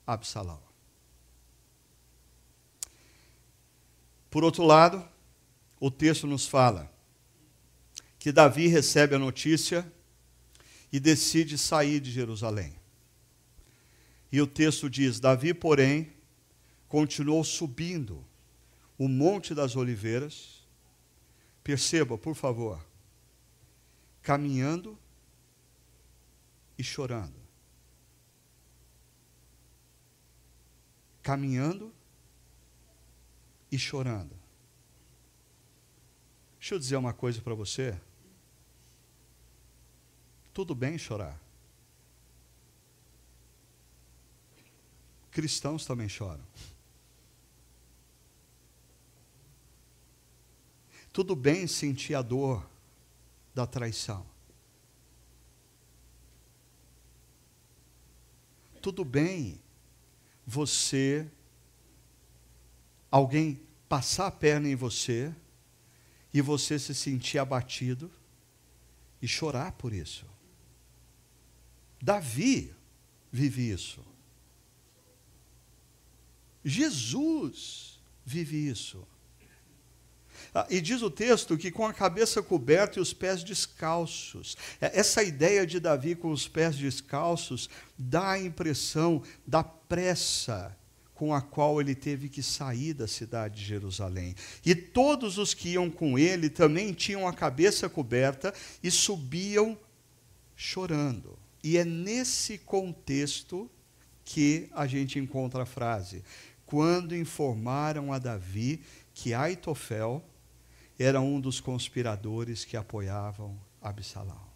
Absalão. Por outro lado, o texto nos fala que Davi recebe a notícia e decide sair de Jerusalém. E o texto diz: Davi, porém, continuou subindo o Monte das Oliveiras. Perceba, por favor, caminhando e chorando. Caminhando e chorando. Deixa eu dizer uma coisa para você. Tudo bem chorar. Cristãos também choram. Tudo bem sentir a dor da traição. Tudo bem você, alguém passar a perna em você e você se sentir abatido e chorar por isso. Davi vive isso. Jesus vive isso. Ah, e diz o texto que com a cabeça coberta e os pés descalços. É, essa ideia de Davi com os pés descalços dá a impressão da pressa com a qual ele teve que sair da cidade de Jerusalém. E todos os que iam com ele também tinham a cabeça coberta e subiam chorando. E é nesse contexto que a gente encontra a frase: quando informaram a Davi que Aitofel era um dos conspiradores que apoiavam Absalão.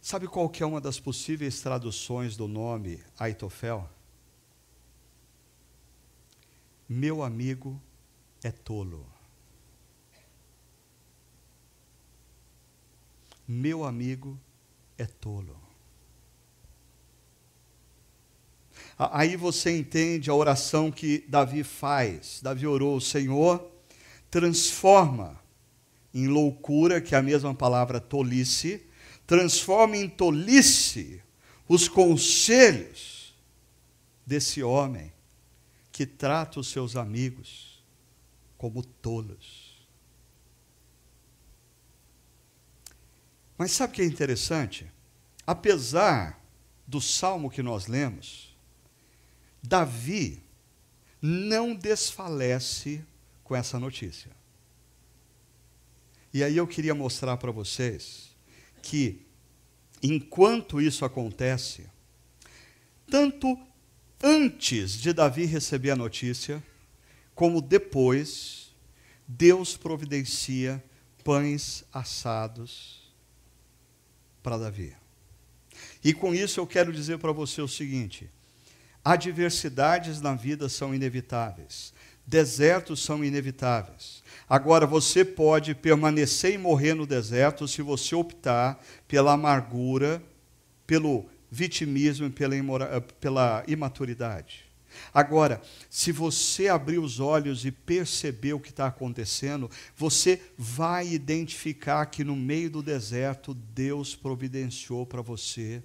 Sabe qual que é uma das possíveis traduções do nome Aitofel? Meu amigo é tolo. Meu amigo é tolo. Aí você entende a oração que Davi faz. Davi orou: Senhor, transforma em loucura, que é a mesma palavra tolice, transforma em tolice os conselhos desse homem que trata os seus amigos como tolos. Mas sabe o que é interessante? Apesar do salmo que nós lemos, Davi não desfalece com essa notícia. E aí eu queria mostrar para vocês que, enquanto isso acontece, tanto antes de Davi receber a notícia, como depois, Deus providencia pães assados para Davi. E com isso eu quero dizer para você o seguinte: adversidades na vida são inevitáveis, desertos são inevitáveis. Agora, você pode permanecer e morrer no deserto se você optar pela amargura, pelo vitimismo e pela, eh, pela imaturidade. Agora, se você abrir os olhos e perceber o que está acontecendo, você vai identificar que no meio do deserto Deus providenciou para você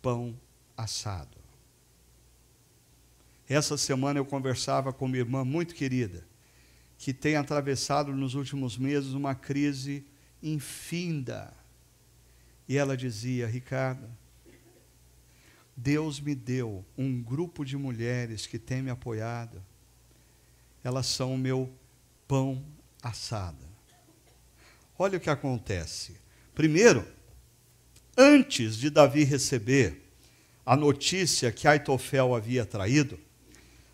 pão assado. Essa semana eu conversava com uma irmã muito querida, que tem atravessado nos últimos meses uma crise infinda. E ela dizia: Ricardo, Deus me deu um grupo de mulheres que tem me apoiado. Elas são o meu pão assado. Olha o que acontece. Primeiro, antes de Davi receber a notícia que Aitofel havia traído,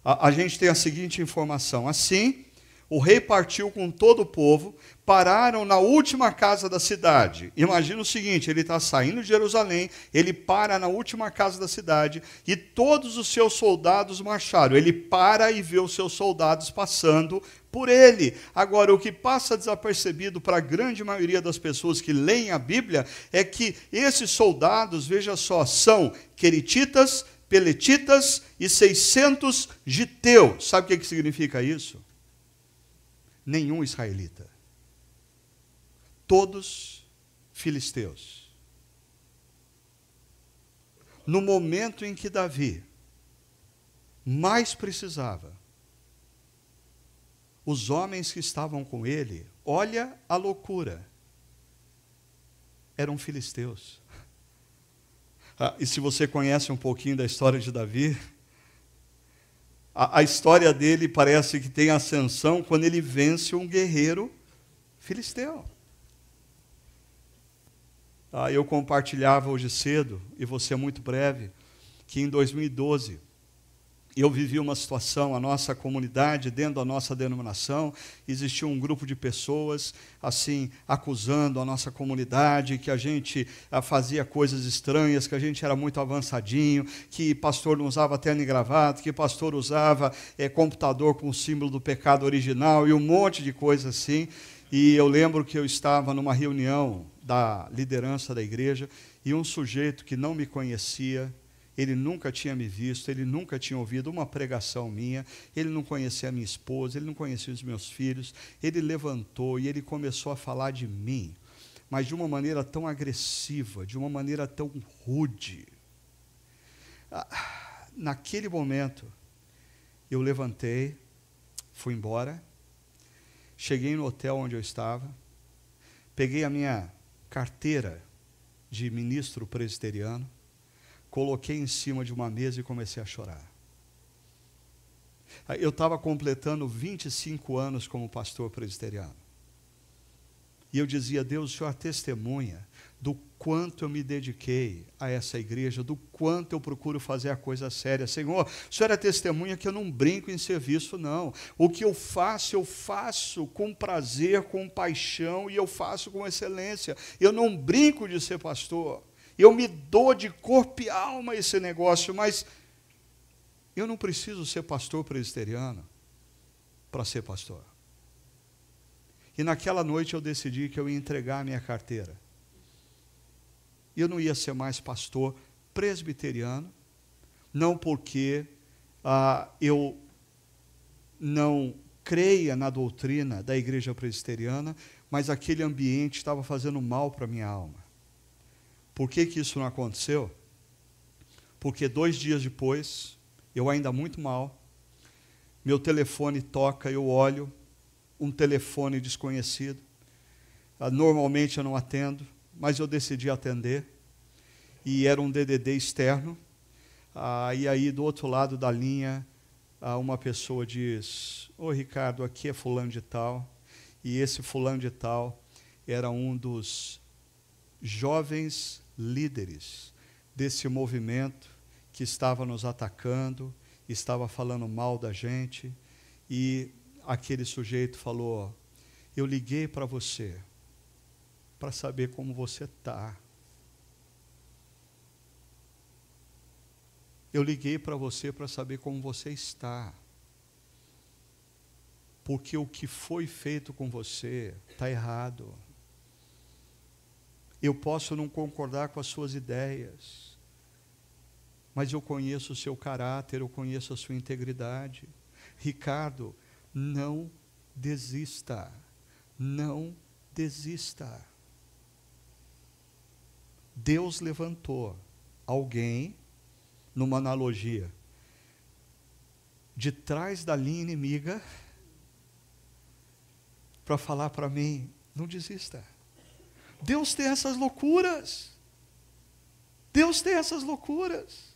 a, a gente tem a seguinte informação: assim, o rei partiu com todo o povo, pararam na última casa da cidade. Imagina o seguinte: ele está saindo de Jerusalém, ele para na última casa da cidade e todos os seus soldados marcharam. Ele para e vê os seus soldados passando por ele. Agora, o que passa desapercebido para a grande maioria das pessoas que leem a Bíblia é que esses soldados, veja só, são querititas, peletitas e 600 giteus. Sabe o que, que significa isso? nenhum israelita. Todos filisteus. No momento em que Davi mais precisava, os homens que estavam com ele, olha a loucura, eram filisteus. Ah, e se você conhece um pouquinho da história de Davi, a, a história dele parece que tem ascensão quando ele vence um guerreiro filisteu. Ah, eu compartilhava hoje cedo, e você é muito breve, que em 2012 eu vivi uma situação, a nossa comunidade, dentro da nossa denominação, existia um grupo de pessoas, assim, acusando a nossa comunidade, que a gente ah, fazia coisas estranhas, que a gente era muito avançadinho, que pastor não usava terno e gravata, que pastor usava é, computador com o símbolo do pecado original e um monte de coisas assim. E eu lembro que eu estava numa reunião da liderança da igreja e um sujeito que não me conhecia, ele nunca tinha me visto, ele nunca tinha ouvido uma pregação minha, ele não conhecia a minha esposa, ele não conhecia os meus filhos. Ele levantou e ele começou a falar de mim, mas de uma maneira tão agressiva, de uma maneira tão rude. Ah, naquele momento, eu levantei, fui embora, cheguei no hotel onde eu estava, peguei a minha carteira de ministro presbiteriano, coloquei em cima de uma mesa e comecei a chorar. Eu estava completando 25 anos como pastor presbiteriano. E eu dizia, Deus, o Senhor testemunha do quanto eu me dediquei a essa igreja, do quanto eu procuro fazer a coisa séria. Senhor, o Senhor é testemunha que eu não brinco em serviço, não. O que eu faço, eu faço com prazer, com paixão e eu faço com excelência. Eu não brinco de ser pastor. Eu me dou de corpo e alma esse negócio, mas eu não preciso ser pastor presbiteriano para ser pastor. E naquela noite eu decidi que eu ia entregar a minha carteira. Eu não ia ser mais pastor presbiteriano, não porque ah, eu não creia na doutrina da igreja presbiteriana, mas aquele ambiente estava fazendo mal para minha alma. Por que, que isso não aconteceu? Porque dois dias depois, eu ainda muito mal, meu telefone toca, eu olho, um telefone desconhecido. Ah, normalmente eu não atendo, mas eu decidi atender. E era um DDD externo. Ah, e aí, do outro lado da linha, ah, uma pessoa diz: Ô Ricardo, aqui é Fulano de Tal. E esse Fulano de Tal era um dos jovens líderes desse movimento que estava nos atacando, estava falando mal da gente, e aquele sujeito falou: Eu liguei para você para saber como você está. Eu liguei para você para saber como você está. Porque o que foi feito com você está errado. Eu posso não concordar com as suas ideias, mas eu conheço o seu caráter, eu conheço a sua integridade. Ricardo, não desista. Não desista. Deus levantou alguém, numa analogia, de trás da linha inimiga, para falar para mim: não desista. Deus tem essas loucuras. Deus tem essas loucuras.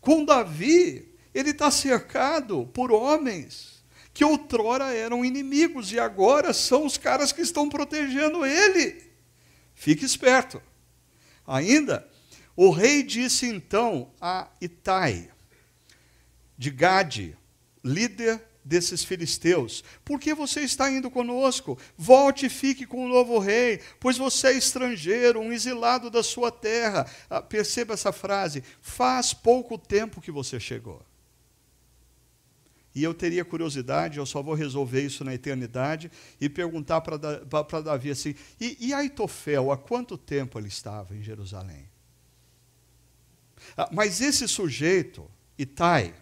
Com Davi, ele está cercado por homens que outrora eram inimigos e agora são os caras que estão protegendo ele. Fique esperto. Ainda, o rei disse então a Itai, de Gade, líder desses filisteus: Por que você está indo conosco? Volte e fique com o novo rei, pois você é estrangeiro, um exilado da sua terra. Ah, perceba essa frase: faz pouco tempo que você chegou. E eu teria curiosidade, eu só vou resolver isso na eternidade, e perguntar para Davi assim: e, e Aitofel, há quanto tempo ele estava em Jerusalém? Ah, mas esse sujeito, Itai,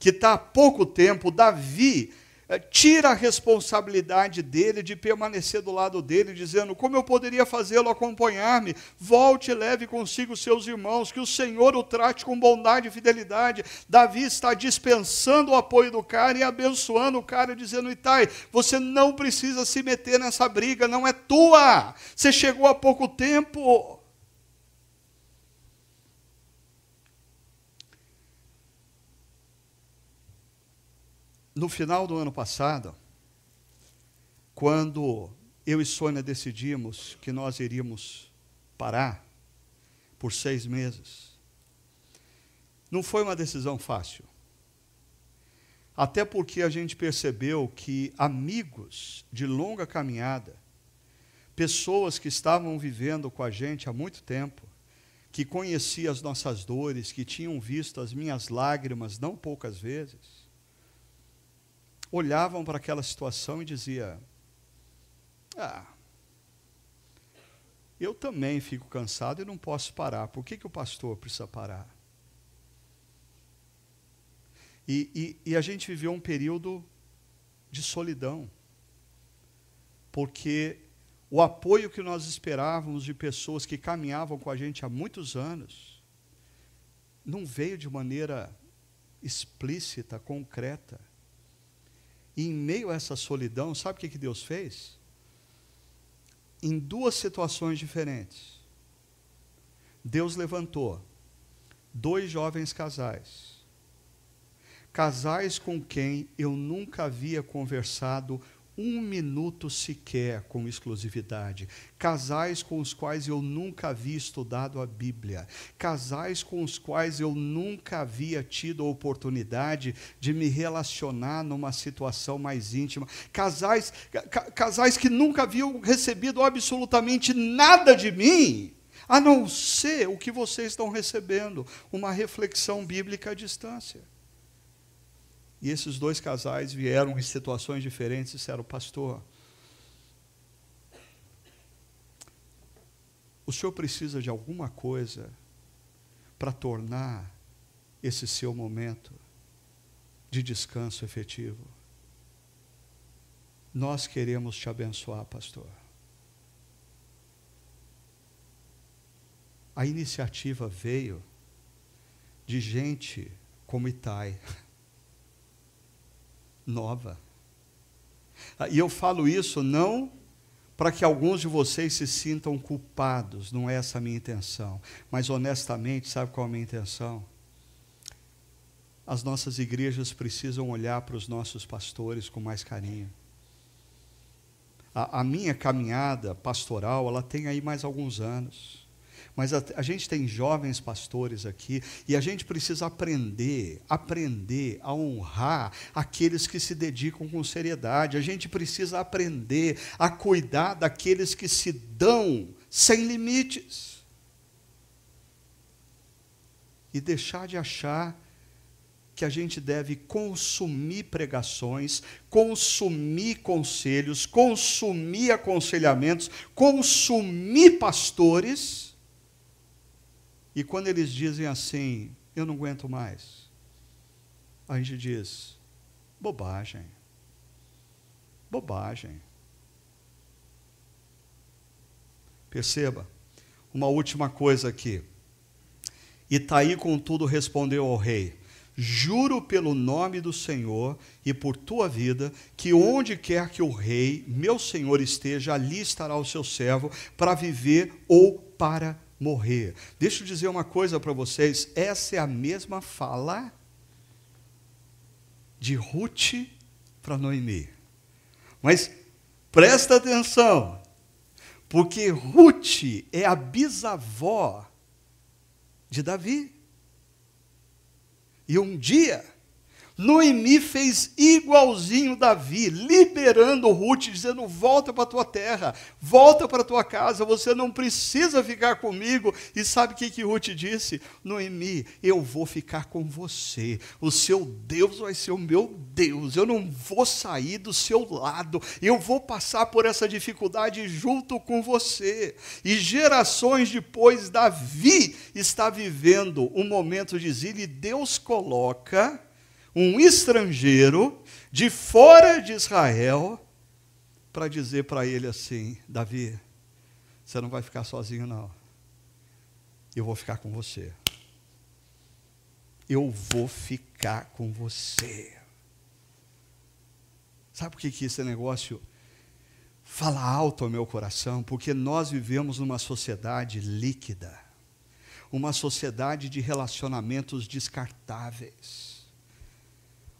que está há pouco tempo, Davi eh, tira a responsabilidade dele de permanecer do lado dele, dizendo: Como eu poderia fazê-lo acompanhar-me? Volte e leve consigo seus irmãos, que o Senhor o trate com bondade e fidelidade. Davi está dispensando o apoio do cara e abençoando o cara, dizendo: Itai, você não precisa se meter nessa briga, não é tua. Você chegou há pouco tempo. No final do ano passado, quando eu e Sônia decidimos que nós iríamos parar por seis meses, não foi uma decisão fácil. Até porque a gente percebeu que amigos de longa caminhada, pessoas que estavam vivendo com a gente há muito tempo, que conheciam as nossas dores, que tinham visto as minhas lágrimas não poucas vezes, olhavam para aquela situação e diziam: Ah, eu também fico cansado e não posso parar. Por que, que o pastor precisa parar? E, e, e a gente viveu um período de solidão, porque o apoio que nós esperávamos de pessoas que caminhavam com a gente há muitos anos não veio de maneira explícita, concreta. E em meio a essa solidão, sabe o que, que Deus fez? Em duas situações diferentes. Deus levantou dois jovens casais. Casais com quem eu nunca havia conversado um minuto sequer com exclusividade. Casais com os quais eu nunca havia estudado a Bíblia. Casais com os quais eu nunca havia tido a oportunidade de me relacionar numa situação mais íntima. Casais, ca casais que nunca haviam recebido absolutamente nada de mim. A não ser o que vocês estão recebendo, uma reflexão bíblica à distância. E esses dois casais vieram em situações diferentes e disseram: Pastor, o senhor precisa de alguma coisa para tornar esse seu momento de descanso efetivo. Nós queremos te abençoar, pastor. A iniciativa veio de gente como Itai <laughs> nova. Ah, e eu falo isso não para que alguns de vocês se sintam culpados, não é essa a minha intenção. Mas honestamente, sabe qual é a minha intenção? As nossas igrejas precisam olhar para os nossos pastores com mais carinho. A, a minha caminhada pastoral, ela tem aí mais alguns anos. Mas a, a, gente tem jovens pastores aqui e a gente precisa aprender, aprender a honrar aqueles que se dedicam com seriedade. A gente precisa aprender a cuidar daqueles que se dão sem limites. E deixar de achar que a gente deve consumir pregações, consumir conselhos, consumir aconselhamentos, consumir pastores. E quando eles dizem assim, eu não aguento mais, a gente diz, bobagem. Bobagem. Perceba, uma última coisa aqui. Itaí, contudo, respondeu ao rei: Juro pelo nome do Senhor e por tua vida, que onde quer que o rei, meu senhor, esteja, ali estará o seu servo, para viver ou para morrer. Deixa eu dizer uma coisa para vocês: essa é a mesma fala de Ruth para Noemi. Mas presta atenção, porque Ruth é a bisavó de Davi. E um dia, Noemi fez igualzinho Davi, liberando Ruth, dizendo: volta para tua terra, volta para tua casa, você não precisa ficar comigo. E sabe o que, que Ruth disse? Noemi, eu vou ficar com você, o seu Deus vai ser o meu Deus, eu não vou sair do seu lado, eu vou passar por essa dificuldade junto com você. E gerações depois, Davi está vivendo um momento de exílio e Deus coloca um estrangeiro de fora de Israel para dizer para ele assim: Davi, você não vai ficar sozinho, não. Eu vou ficar com você. Eu vou ficar com você. Sabe por que, que esse negócio fala alto ao meu coração? Porque nós vivemos numa sociedade líquida, uma sociedade de relacionamentos descartáveis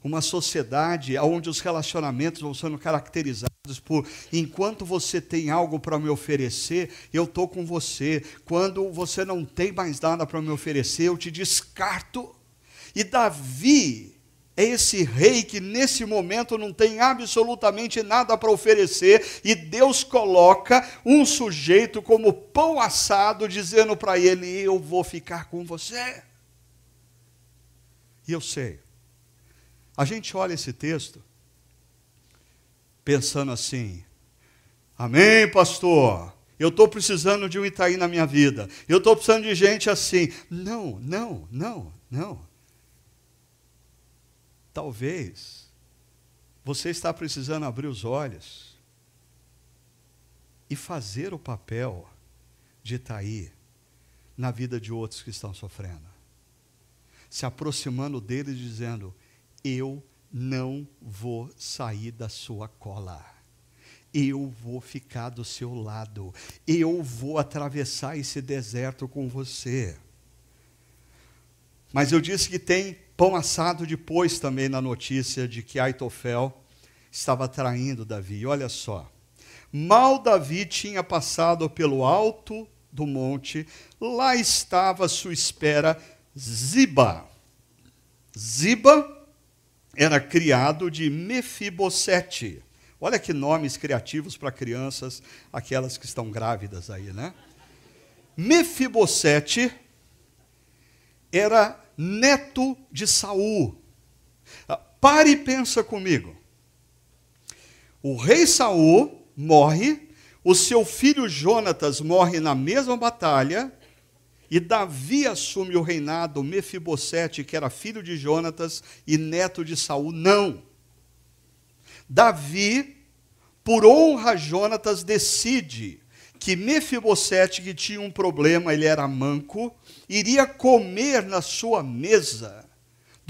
uma sociedade onde os relacionamentos vão sendo caracterizados por enquanto você tem algo para me oferecer, eu estou com você. Quando você não tem mais nada para me oferecer, eu te descarto. E Davi é esse rei que nesse momento não tem absolutamente nada para oferecer, e Deus coloca um sujeito como pão assado, dizendo para ele: Eu vou ficar com você. E eu sei a gente olha esse texto pensando assim: Amém, pastor. Eu estou precisando de um Itaí na minha vida. Eu estou precisando de gente assim. Não, não, não, não. Talvez você está precisando abrir os olhos e fazer o papel de Itaí na vida de outros que estão sofrendo. Se aproximando deles dizendo: eu não vou sair da sua cola. Eu vou ficar do seu lado. Eu vou atravessar esse deserto com você. Mas eu disse que tem pão assado depois também na notícia de que Aitofel estava traindo Davi. Olha só. Mal Davi tinha passado pelo alto do monte, lá estava à sua espera Ziba. Ziba era criado de Mefibosete. Olha que nomes criativos para crianças, aquelas que estão grávidas aí, né? Mefibosete era neto de Saul. Ah, pare e pensa comigo. O rei Saul morre, o seu filho Jonatas morre na mesma batalha, e Davi assume o reinado, Mefibosete, que era filho de Jonatas e neto de Saul, não. Davi, por honra a Jonatas, decide que Mefibosete, que tinha um problema, ele era manco, iria comer na sua mesa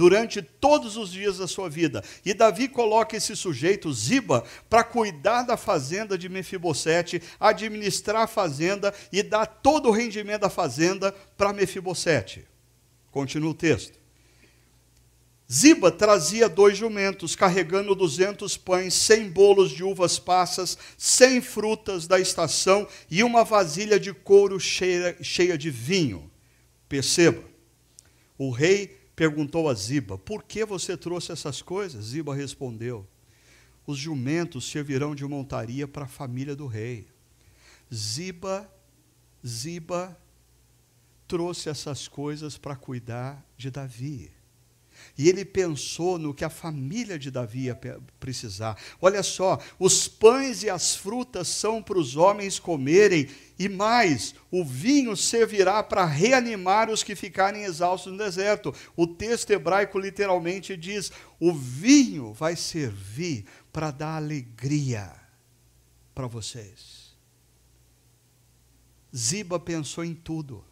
durante todos os dias da sua vida. E Davi coloca esse sujeito, Ziba, para cuidar da fazenda de Mefibosete, administrar a fazenda e dar todo o rendimento da fazenda para Mefibosete. Continua o texto. Ziba trazia dois jumentos, carregando duzentos pães, cem bolos de uvas passas, cem frutas da estação e uma vasilha de couro cheia, cheia de vinho. Perceba, o rei perguntou a Ziba: Por que você trouxe essas coisas? Ziba respondeu: Os jumentos servirão de montaria para a família do rei. Ziba, Ziba trouxe essas coisas para cuidar de Davi. E ele pensou no que a família de Davi ia precisar. Olha só, os pães e as frutas são para os homens comerem, e mais, o vinho servirá para reanimar os que ficarem exaustos no deserto. O texto hebraico literalmente diz: o vinho vai servir para dar alegria para vocês. Ziba pensou em tudo,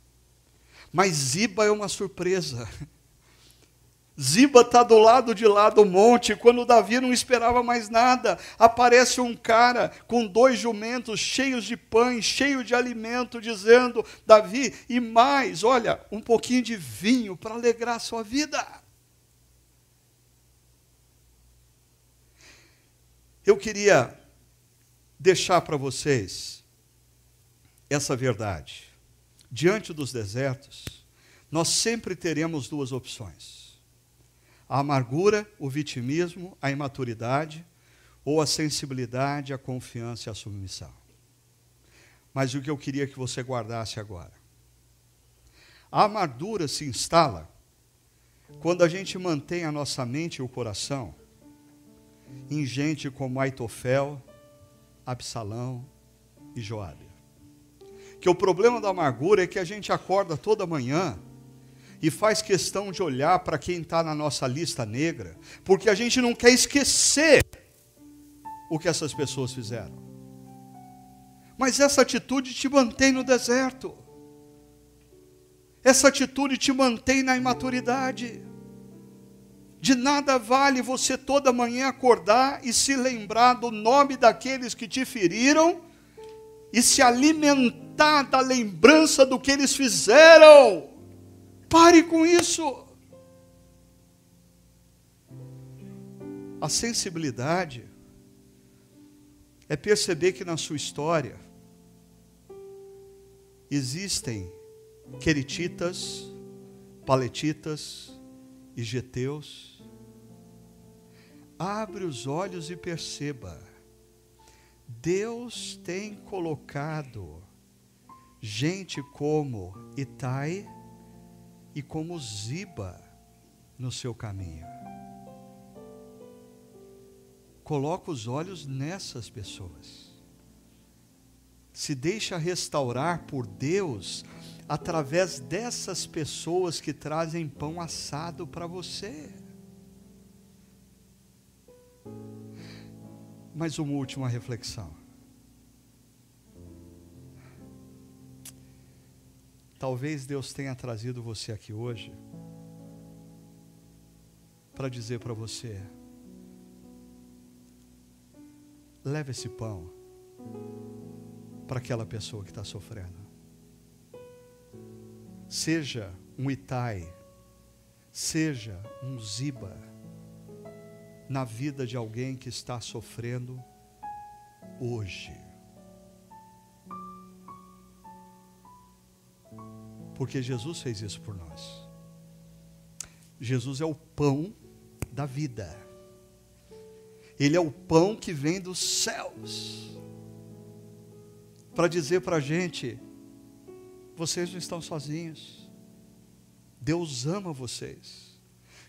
mas Ziba é uma surpresa. <laughs> Ziba está do lado de lá do monte, quando Davi não esperava mais nada. Aparece um cara com dois jumentos cheios de pães, cheio de alimento, dizendo: Davi, e mais, olha, um pouquinho de vinho para alegrar a sua vida. Eu queria deixar para vocês essa verdade. Diante dos desertos, nós sempre teremos duas opções a amargura, o vitimismo, a imaturidade, ou a sensibilidade, a confiança e a submissão. Mas o que eu queria que você guardasse agora. A amargura se instala quando a gente mantém a nossa mente e o coração em gente como Aitofel, Absalão e Joabe. Que o problema da amargura é que a gente acorda toda manhã e faz questão de olhar para quem está na nossa lista negra, porque a gente não quer esquecer o que essas pessoas fizeram. Mas essa atitude te mantém no deserto. Essa atitude te mantém na imaturidade. De nada vale você toda manhã acordar e se lembrar do nome daqueles que te feriram e se alimentar da lembrança do que eles fizeram. Pare com isso. A sensibilidade é perceber que na sua história existem querititas, paletitas e geteus. Abre os olhos e perceba. Deus tem colocado gente como Itai, e como Ziba no seu caminho. Coloca os olhos nessas pessoas. Se deixa restaurar por Deus através dessas pessoas que trazem pão assado para você. Mais uma última reflexão. Talvez Deus tenha trazido você aqui hoje para dizer para você: leve esse pão para aquela pessoa que está sofrendo. Seja um Itai, seja um Ziba, na vida de alguém que está sofrendo hoje. Porque Jesus fez isso por nós. Jesus é o pão da vida. Ele é o pão que vem dos céus. Para dizer para a gente: vocês não estão sozinhos. Deus ama vocês.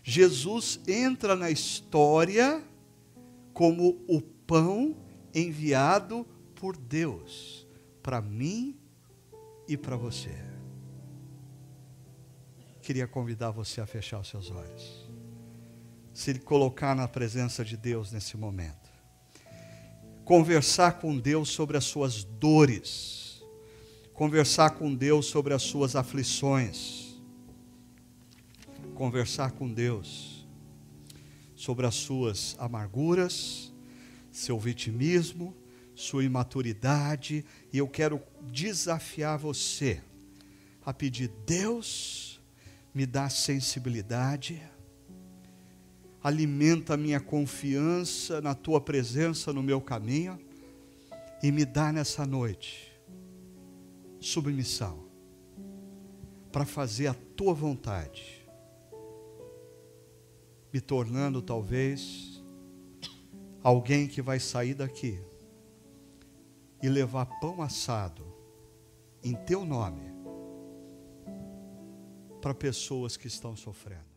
Jesus entra na história como o pão enviado por Deus para mim e para você queria convidar você a fechar os seus olhos. Se colocar na presença de Deus nesse momento. Conversar com Deus sobre as suas dores. Conversar com Deus sobre as suas aflições. Conversar com Deus sobre as suas amarguras, seu vitimismo, sua imaturidade, e eu quero desafiar você a pedir: Deus, me dá sensibilidade, alimenta a minha confiança na tua presença no meu caminho e me dá nessa noite submissão para fazer a tua vontade, me tornando talvez alguém que vai sair daqui e levar pão assado em teu nome para pessoas que estão sofrendo.